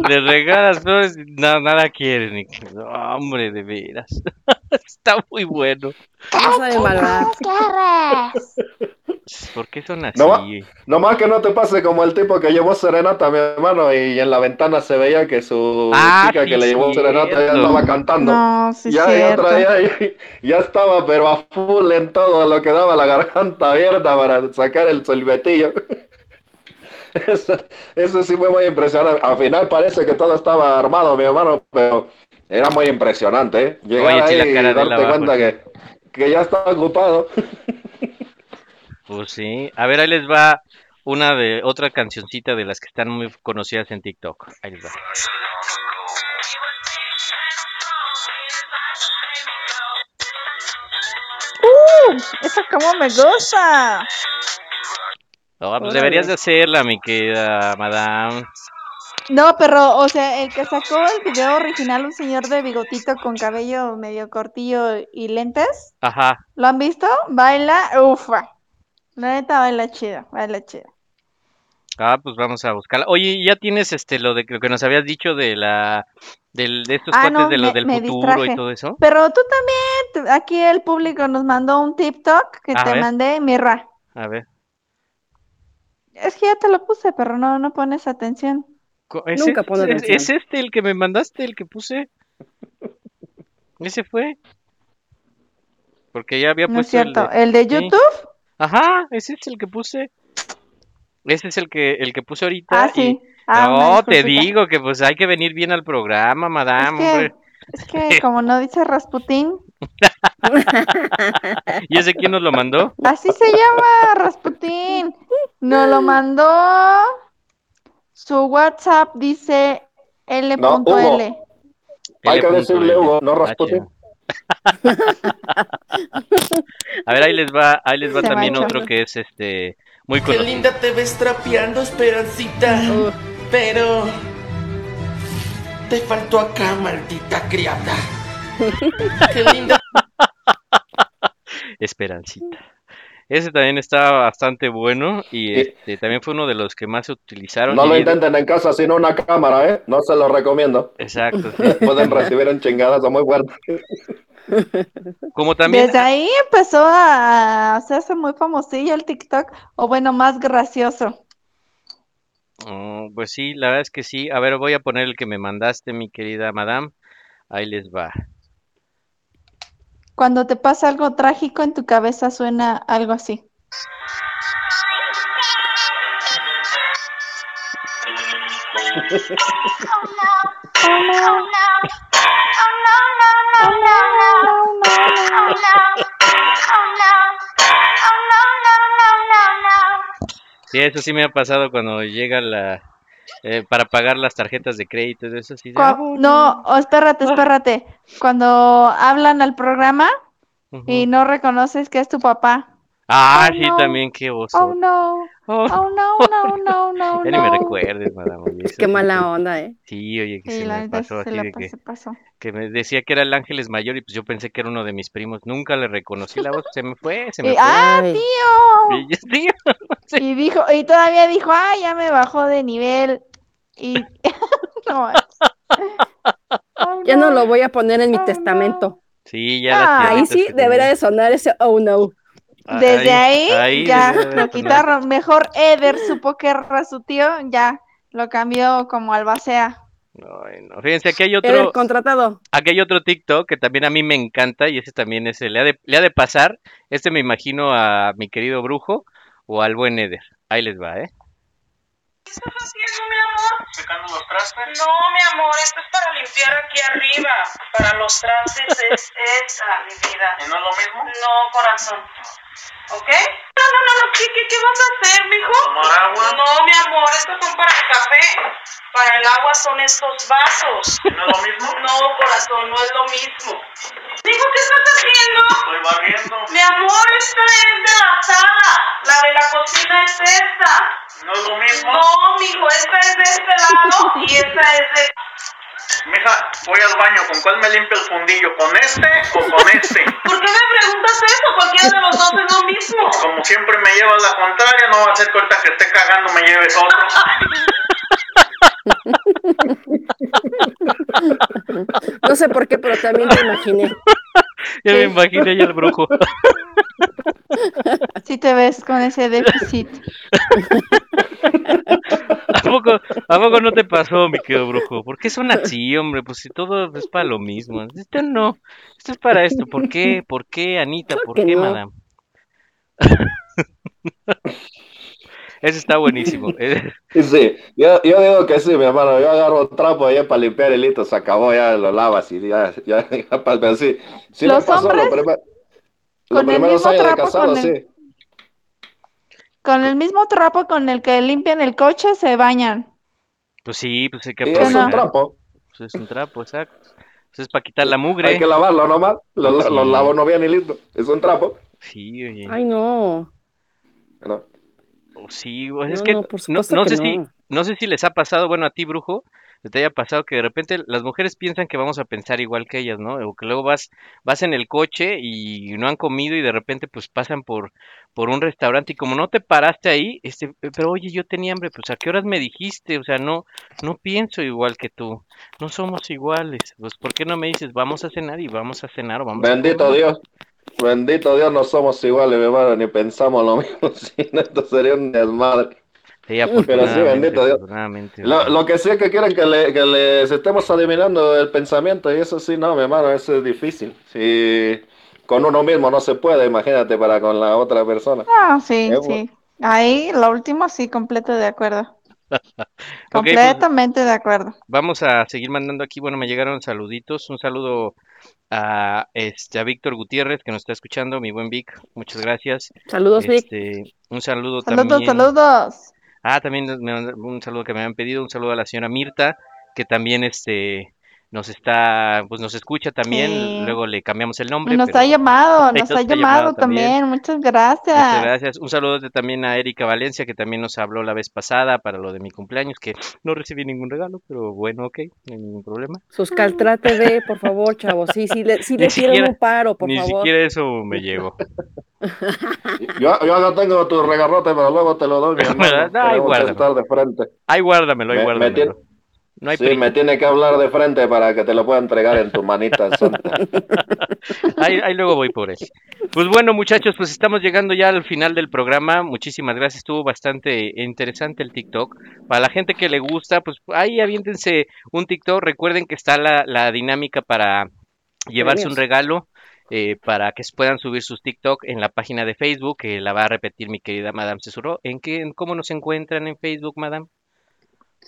Le regalas flores y na- nada quiere. Ni... que- no, hombre, de veras. *laughs* Está muy bueno. No sabe malvada. ¿Por qué son así? No ma- Nomás que no te pase como el tipo que llevó serenata a mi hermano y en la ventana se veía que su Ah, chica sí, que le llevó serenata ya cierto. estaba cantando. No, sí, ya, ya cierto. ya estaba pero a full en todo lo que daba la garganta abierta para sacar el silbetillo. Eso, eso sí fue muy impresionante. Al final parece que todo estaba armado, mi hermano, pero era muy impresionante, ¿eh? Llegar Oye, la ahí cara y darte abajo, cuenta que, que ya estaba ocupado. Pues sí. A ver, ahí les va una de otra cancioncita de las que están muy conocidas en TikTok. Ahí les va. ¡Uh! ¡Esa cómo me gusta! No, pues deberías de hacerla, mi querida madame. No, pero, o sea, el que sacó el video original, un señor de bigotito con cabello medio cortillo y lentes, Ajá. ¿lo han visto? Baila, ufa. La neta baila chido, baila chido. Ah, pues vamos a buscarla. Oye, ¿ya tienes este lo de lo que nos habías dicho de la del, de estos Ah, cuates no, de lo me- del me futuro distraje. y todo eso? Pero tú también, aquí el público nos mandó un TikTok que A te ver. mandé, Mirra. A ver. Es que ya te lo puse, pero no, no pones atención. ¿Es, Nunca es- pone es- atención. es este el que me mandaste, el que puse? *laughs* ¿Ese fue? Porque ya había No es puesto el cierto. de- ¿El de sí. YouTube? Ajá, ese es el que puse. Ese es el que el que puse ahorita Ah, y sí. Ah, no, te digo que pues hay que venir bien al programa, madame, Es que, hombre. es que como no dice Rasputín, *laughs* ¿Y ese quién nos lo mandó? Así se llama Rasputín. Nos lo mandó. Su WhatsApp dice L.L. No. Hay que decirle Hugo, no Rasputin. *laughs* A ver, ahí les va, ahí les va Se también otro que es este muy Qué conocido. linda te ves trapeando, Esperancita. Pero. Te faltó acá, maldita criada. *laughs* Qué linda. Esperancita. Ese también está bastante bueno y este, también fue uno de los que más se utilizaron. No lo intenten en casa, sino una cámara, ¿eh? No se lo recomiendo. Exacto. *laughs* Pueden recibir en chingadas muy fuertes. *laughs* Como también Desde ahí empezó a hacerse muy famosillo el TikTok, o bueno, más gracioso. Oh, pues sí, la verdad es que sí. A ver, voy a poner el que me mandaste, mi querida madame. Ahí les va. Cuando te pasa algo trágico en tu cabeza suena algo así. *laughs* Sí, eso sí me ha pasado cuando llega la... eh, para pagar las tarjetas de crédito, y eso sí. "Ah, no, oh, espérate, espérate. Cuando hablan al programa y no reconoces que es tu papá. Ah, Oh, sí, no. también, qué oso. Oh no. *laughs* Oh no, no, no, no, Ya ni me no. recuerdes, madame. oye, *laughs* Qué mala que- onda, ¿eh? Sí, oye, que Sí, se la me pasó se así la de que, pasó. que me decía que era el Ángeles Mayor y pues yo pensé que era uno de mis primos. Nunca le reconocí la voz, se me fue, se me Y- fue. ¡Ah, tío! Y yo, *laughs* tío, Y dijo, y todavía dijo, ah, ya me bajó de nivel. Y no, Ya no lo voy a poner en mi testamento. Sí, ya Ah, Ahí sí debería de sonar ese oh no. Desde ahí, ahí ya debe de lo sonar. quitaron. Mejor Eder supo que era su tío, ya lo cambió como albacea. Ay, no. Fíjense, aquí hay el otro, contratado. aquí hay otro TikTok que también a mí me encanta y ese también es el, le ha de, le ha de pasar. Este me imagino a mi querido brujo o al buen Eder. Ahí les va, ¿eh? ¿Qué estás haciendo, mi amor? ¿Secando los trastes? No, mi amor, esto es para limpiar aquí arriba. Para los trastes es esa, mi vida. ¿Y no es lo mismo? No, corazón. ¿Ok? No, no, no, no. ¿Qué, qué, qué vas a hacer, mijo? ¿Tomar agua? No, mi amor, estos son para el café. Para el agua son estos vasos. ¿Y no es lo mismo? No, corazón, no es lo mismo. Digo, ¿qué estás haciendo? Estoy barriendo. Mi amor, esta es de la sala. La de la cocina es esta. ¿No es lo mismo? No, mijo, esta es de este lado y esta es de... Mija, voy al baño. ¿Con cuál me limpio el fundillo? ¿Con este o con este? *laughs* ¿Por qué me preguntas eso? Cualquiera de los dos es lo mismo. Como siempre me llevas la contraria, no va a ser que ahorita que esté cagando me lleves otro. *laughs* No sé por qué, pero también te imaginé. *laughs* Ya me imaginé ya el brujo. *laughs* Si te ves con ese déficit. *laughs* ¿A poco, ¿A poco no te pasó, mi querido brujo? ¿Por qué son así, hombre? Pues si todo es para lo mismo. Esto no, esto es para esto. ¿Por qué? ¿Por qué, Anita? ¿Por qué, no. madame? Ese está buenísimo. *laughs* Eh, Sí, yo, yo digo que sí, mi hermano. Yo agarro un trapo allá para limpiar el listo, se acabó, ya lo lavas y ya, ya, ya *laughs* pero sí. Sí Los pasó hombres lo primer- con los el primeros mismo años de trapo casado, con el- sí. Con el mismo trapo con el que limpian el coche se bañan. Pues sí, pues hay que Y es un trapo. Pues es un trapo, exacto. Pues es para quitar la mugre. Hay que lavarlo nomás. Lo, Sí. lo lavo no bien y listo. Es un trapo. Sí, oye. Ay, no. ¿no? Sí, pues es No, que no, por no, supuesto no que sé si, no. no sé si les ha pasado, bueno, a ti, brujo, que te haya pasado que de repente las mujeres piensan que vamos a pensar igual que ellas, ¿no? O que luego vas, vas en el coche y no han comido y de repente pues pasan por, por un restaurante y como no te paraste ahí, este, pero oye, yo tenía hambre, pues a qué horas me dijiste, o sea, no, no pienso igual que tú, no somos iguales, pues ¿por qué no me dices vamos a cenar y vamos a cenar o vamos a Bendito? Dios. Bendito Dios, no somos iguales, mi hermano, ni pensamos lo *laughs* mismo. Si no, esto sería un desmadre. Sí, Pero sí, bendito Dios. Lo, lo que sí es que quieren que, le, que les estemos adivinando el pensamiento, y eso sí, no, mi hermano, eso es difícil. Si con uno mismo no se puede, imagínate para con la otra persona. Ah, sí, sí. Ahí, lo último, sí, completo de acuerdo. *laughs* Pues, Completamente de acuerdo. Vamos a seguir mandando aquí. Bueno, me llegaron saluditos. Un saludo a, este, a Víctor Gutiérrez, que nos está escuchando, mi buen Vic, muchas gracias. Saludos, Vic. Este, un saludo Saludos, también. saludos. Ah, también un saludo que me han pedido, un saludo a la señora Mirta, que también este nos está, pues nos escucha también, Sí. luego le cambiamos el nombre. Nos pero- ha llamado, nos *laughs* Nos ha llamado también. Muchas gracias. Muchas gracias. Un saludo de- también a Erika Valencia, que también nos habló la vez pasada para lo de mi cumpleaños, que no recibí ningún regalo, pero bueno, ok, no hay ningún problema. Sus Caltra TV, por favor, chavos. Sí, sí, le, sí *laughs* Ni le siquiera- un paro, por Ni favor. siquiera eso me llegó. *laughs* Yo, yo acá tengo tu regarrote, pero luego te lo doy, mi hermano. Ay, Queremos guárdame. estar de frente. Ay, guárdamelo, Me- me guárdamelo. tiene- No hay sí, prisa. me tiene que hablar de frente para que te lo pueda entregar en tu manita santa. *laughs* Ahí, ahí luego voy por él. Pues bueno, muchachos, pues estamos llegando ya al final del programa. Muchísimas gracias. Estuvo bastante interesante el TikTok. Para la gente que le gusta, pues ahí aviéntense un TikTok. Recuerden que está la, la dinámica para llevarse un regalo. eh, para que puedan subir sus TikTok en la página de Facebook, que la va a repetir mi querida Madame Cesuro. ¿En qué, en cómo nos encuentran en Facebook, Madame?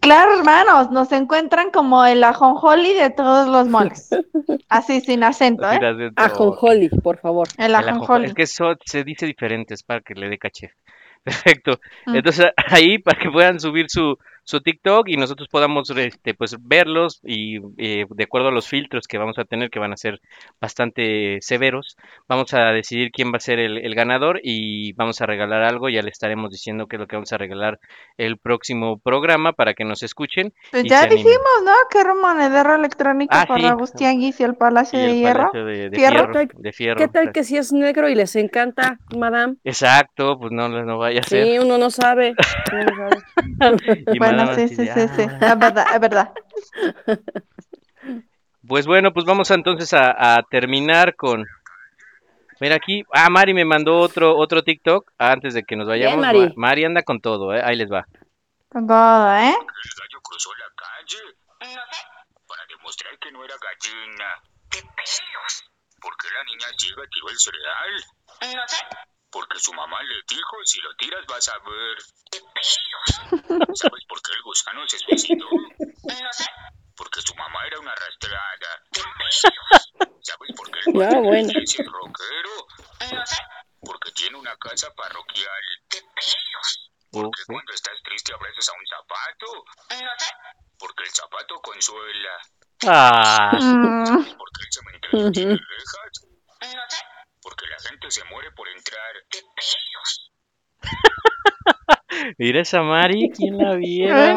Claro, hermanos, nos encuentran como el ajonjoli de todos los moles. *laughs* Así, sin acento, ¿eh? acento. Ajonjoli, por favor. El El ajonjolí. ajonjoli. Es que eso se dice diferente, es para que le dé caché. *laughs* Perfecto. Mm. Entonces ahí para que puedan subir su, su TikTok y nosotros podamos este, pues verlos y eh, de acuerdo a los filtros que vamos a tener, que van a ser bastante severos, vamos a decidir quién va a ser el, el ganador y vamos a regalar algo. Ya le estaremos diciendo qué es lo que vamos a regalar el próximo programa para que nos escuchen. Pues ya dijimos, ¿no? Que era monedero electrónico Ah, para sí. Agustín Guis y el Palacio Y de Hierro. Palacio de, de Fierro. fierro, de fierro. ¿Qué tal que si es negro y les encanta, madame? Exacto, pues no, no vaya a ser. Sí, uno no sabe. uno no sabe. *laughs* Y Bueno, sí, sí, sí, sí. Es verdad, es verdad. Pues bueno, pues vamos a, entonces a, a terminar con. Mira aquí, ah, Mari me mandó otro otro TikTok antes de que nos vayamos. Mari. Ma- Mari anda con todo, ¿eh? ahí les va. Con todo, ¿eh? cruzó la calle para demostrar que no era gallina. ¿Qué pelos? ¿Por qué la niña ciega tiró el cereal? No sé. Porque su mamá le dijo, si lo tiras vas a ver. ¿Qué pelos? ¿Sabes por qué el gusano se suicidó? No sé. Porque su mamá era una arrastrada. ¿Qué pelos? ¿Sabes por qué el Ah, bueno. es el rockero? No sé. Porque tiene una casa parroquial. ¿Qué pelos? Porque cuando estás triste abrazas a un zapato. No sé. Porque el zapato consuela. Ah, Mm. Porque el cementerio tiene rejas. No sé. Porque la gente se muere por entrar. *laughs* mira esa Mari, ¿quién la viera?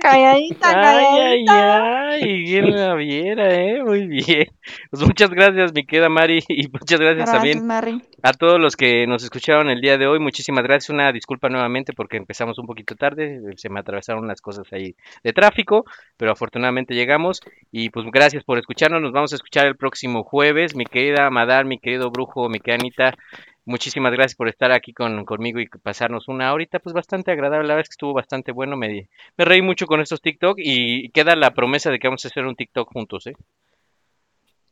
Calladita, Ay, ay, ay, quién la viera, eh, muy bien. Pues muchas gracias, mi querida Mari, *laughs* y muchas gracias, Gracias, también a todos los que nos escucharon el día de hoy. Muchísimas gracias. Una disculpa nuevamente porque empezamos un poquito tarde. Se me atravesaron unas cosas ahí de tráfico, pero afortunadamente llegamos. Y pues gracias por escucharnos. Nos vamos a escuchar el próximo jueves. Mi querida Madar, mi querido Brujo, mi querida Anita, Muchísimas gracias por estar aquí con, conmigo y pasarnos una horita, pues bastante agradable. La verdad es que estuvo bastante bueno. Me, me reí mucho con estos TikTok y queda la promesa de que vamos a hacer un TikTok juntos, ¿eh?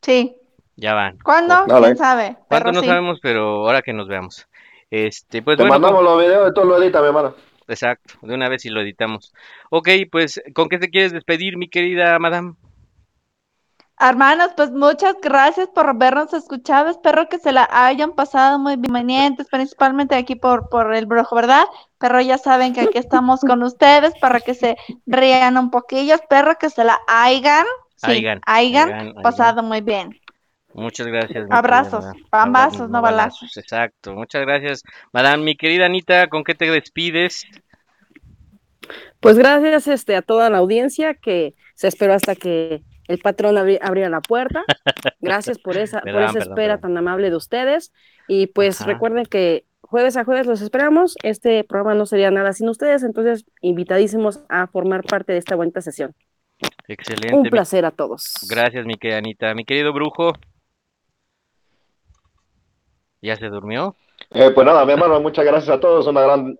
Sí. Ya van. ¿Cuándo? Dale. ¿Quién sabe? ¿Cuánto Pero no sí. sabemos? Pero ahora que nos veamos. Este, pues Te bueno, mandamos con- los videos tú lo editas, mi hermano. Exacto, de una vez y lo editamos. Ok, pues, ¿con qué te quieres despedir, mi querida madame? Hermanos, pues muchas gracias por habernos escuchado. Espero que se la hayan pasado muy bien, principalmente aquí por, por el brujo, ¿verdad? Pero ya saben que aquí estamos con ustedes para que se rían un poquillo. Espero que se la hayan, sí, Hayan, hayan hayan, hayan. pasado muy bien. Muchas gracias. Abrazos, Abrazos, no balazos. Exacto, muchas gracias. Madame, mi querida Anita, ¿con qué te despides? Pues gracias este, a toda la audiencia que se esperó hasta que el patrón abri- abriera la puerta. *laughs* Gracias por esa, por esa perdón, espera perdón. tan amable de ustedes. Y pues Ajá. recuerden que jueves a jueves los esperamos. Este programa no sería nada sin ustedes, entonces invitadísimos a formar parte de esta bonita sesión. Excelente. Un placer a todos. Gracias, mi querida Anita. Mi querido brujo. ¿Ya se durmió? Eh, pues nada, mi hermano, muchas gracias a todos. Una gran,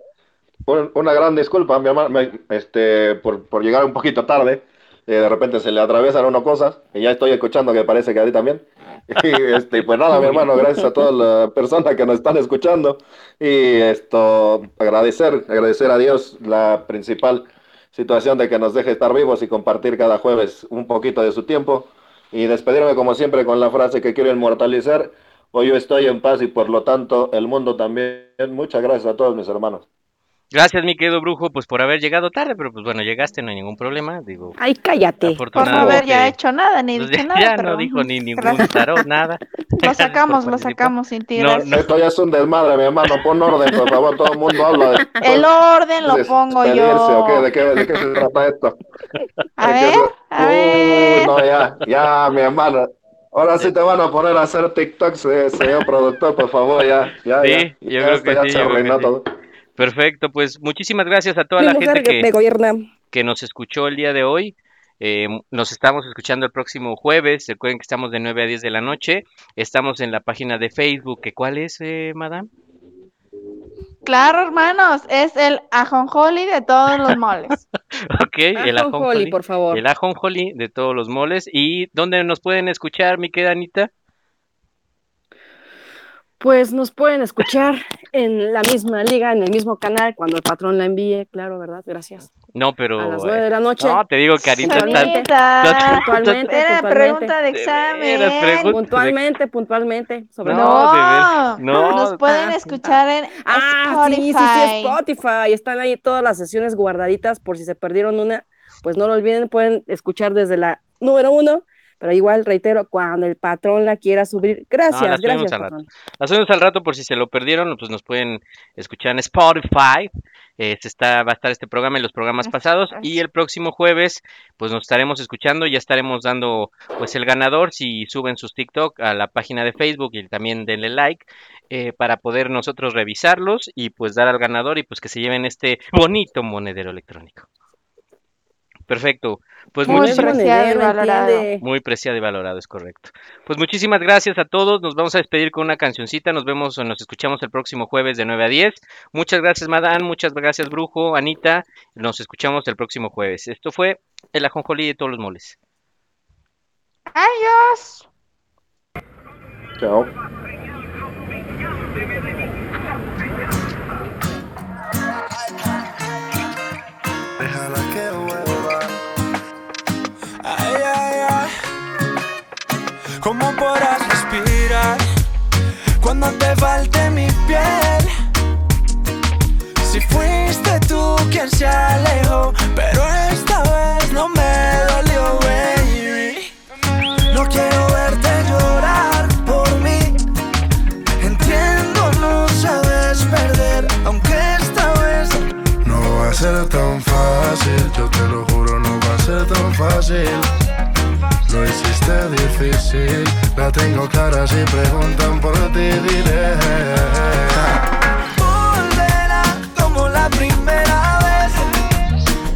un- una gran disculpa, mi hermano, este, por, por llegar un poquito tarde. Eh, de repente se le atraviesan uno cosas y ya estoy escuchando que parece que a ti también. *laughs* Y este, pues nada, mi hermano, gracias a todas las personas que nos están escuchando. Y esto, agradecer, agradecer a Dios la principal situación de que nos deje estar vivos y compartir cada jueves un poquito de su tiempo. y despedirme como siempre con la frase que quiero inmortalizar. Hoy yo estoy en paz y por lo tanto el mundo también. Muchas gracias a todos mis hermanos. Gracias, mi querido brujo, pues por haber llegado tarde, pero pues bueno, llegaste, no hay ningún problema. Digo, Ay, cállate. Por no haber ya hecho nada, ni pues dicho *laughs* ya, nada. ya pero no dijo ni *laughs* ningún tarot, nada. *laughs* Lo sacamos, lo sacamos sin ti. gracias. Esto ya es un desmadre, mi hermano. Pon orden, por favor. Todo el mundo habla de. El orden lo pongo yo. ¿o qué? ¿De qué, de qué se trata esto? A ver, a Uy, ver. no, ya, ya, mi hermano. Ahora sí te van a poner a hacer TikToks, eh, señor productor, por favor, ya, ya, Sí, ya. yo Ya creo esto que ya sí, se que arruinó sí. Perfecto, pues muchísimas gracias a toda Mi la gente que, me gobierna. que nos escuchó el día de hoy. Eh, nos estamos escuchando el próximo jueves. Recuerden que estamos de 9 a 10 de la noche. Estamos en la página de Facebook. que ¿Cuál es, eh, madame? Claro, hermanos, es el ajonjoli de todos los moles. *laughs* Ok, el Ajonjoli, ajonjoli. por favor. El ajonjoli de todos los moles. ¿Y dónde nos pueden escuchar, mi querida Anita? Pues nos pueden escuchar en la misma liga, en el mismo canal, cuando el patrón la envíe, claro, ¿verdad? Gracias. No, pero. A las nueve de la noche. No, te digo que Anita está. Puntualmente, Era puntualmente. pregunta de examen. pregunta- Puntualmente, puntualmente. Sobre No, todo. de veras, no. Nos pueden escuchar en Ah, sí, sí, Spotify. sí, Spotify. Están ahí todas las sesiones guardaditas por si se perdieron una. Pues no lo olviden, pueden escuchar desde la número uno. Pero igual, reitero, cuando el patrón la quiera subir. Gracias, No, subimos gracias, al rato. Las subimos al rato por si se lo perdieron, pues nos pueden escuchar en Spotify. Eh, se está, va a estar este programa y los programas pasados. Y el próximo jueves, pues nos estaremos escuchando. Ya estaremos dando pues el ganador si suben sus TikTok a la página de Facebook y también denle like eh, para poder nosotros revisarlos y pues dar al ganador y pues que se lleven este bonito monedero electrónico. Perfecto. Pues Muy muchísimas preciado y valorado. muy preciado y valorado, es correcto. Pues muchísimas gracias a todos. Nos vamos a despedir con una cancioncita. Nos vemos o nos escuchamos el próximo jueves de 9 a 10. Muchas gracias, Madán. Muchas gracias, Brujo, Anita. Nos escuchamos el próximo jueves. Esto fue el ajonjolí de todos los moles. Adiós. Chao. ¿Cómo podrás respirar cuando te falte mi piel? Si fuiste tú quien se alejó, pero esta vez no me dolió, baby. No quiero verte llorar por mí. Entiendo, no sabes perder, aunque esta vez No va a ser tan fácil, yo te lo juro, no va a ser tan fácil. Lo hiciste difícil, la tengo clara si preguntan por ti, diré. volverá como la primera vez.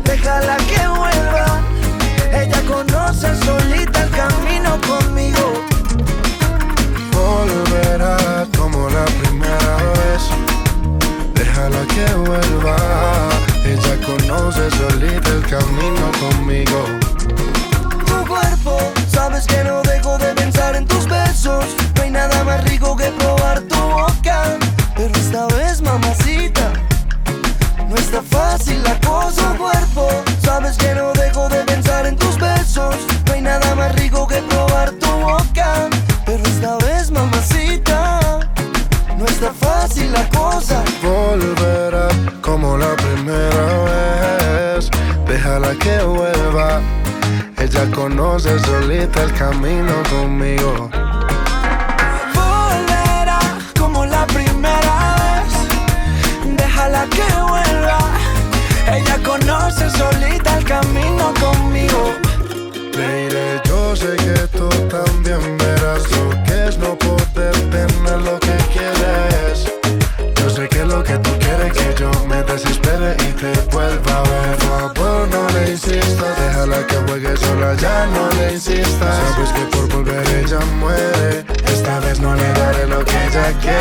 Déjala que vuelva. Ella conoce solita el camino conmigo. Volverá como la primera vez. Déjala que vuelva. Ella conoce solita el camino conmigo. Cuerpo, sabes que no dejo de pensar en tus besos. No hay nada más rico que probar tu boca. Pero esta vez, mamacita, no está fácil la cosa. Cuerpo, sabes que no dejo de pensar en tus besos. No hay nada más rico que probar tu boca. Pero esta vez, mamacita, no está fácil la cosa. Volverá como la primera vez. Déjala que vuelva. Ella conoce solita el camino conmigo. Lo que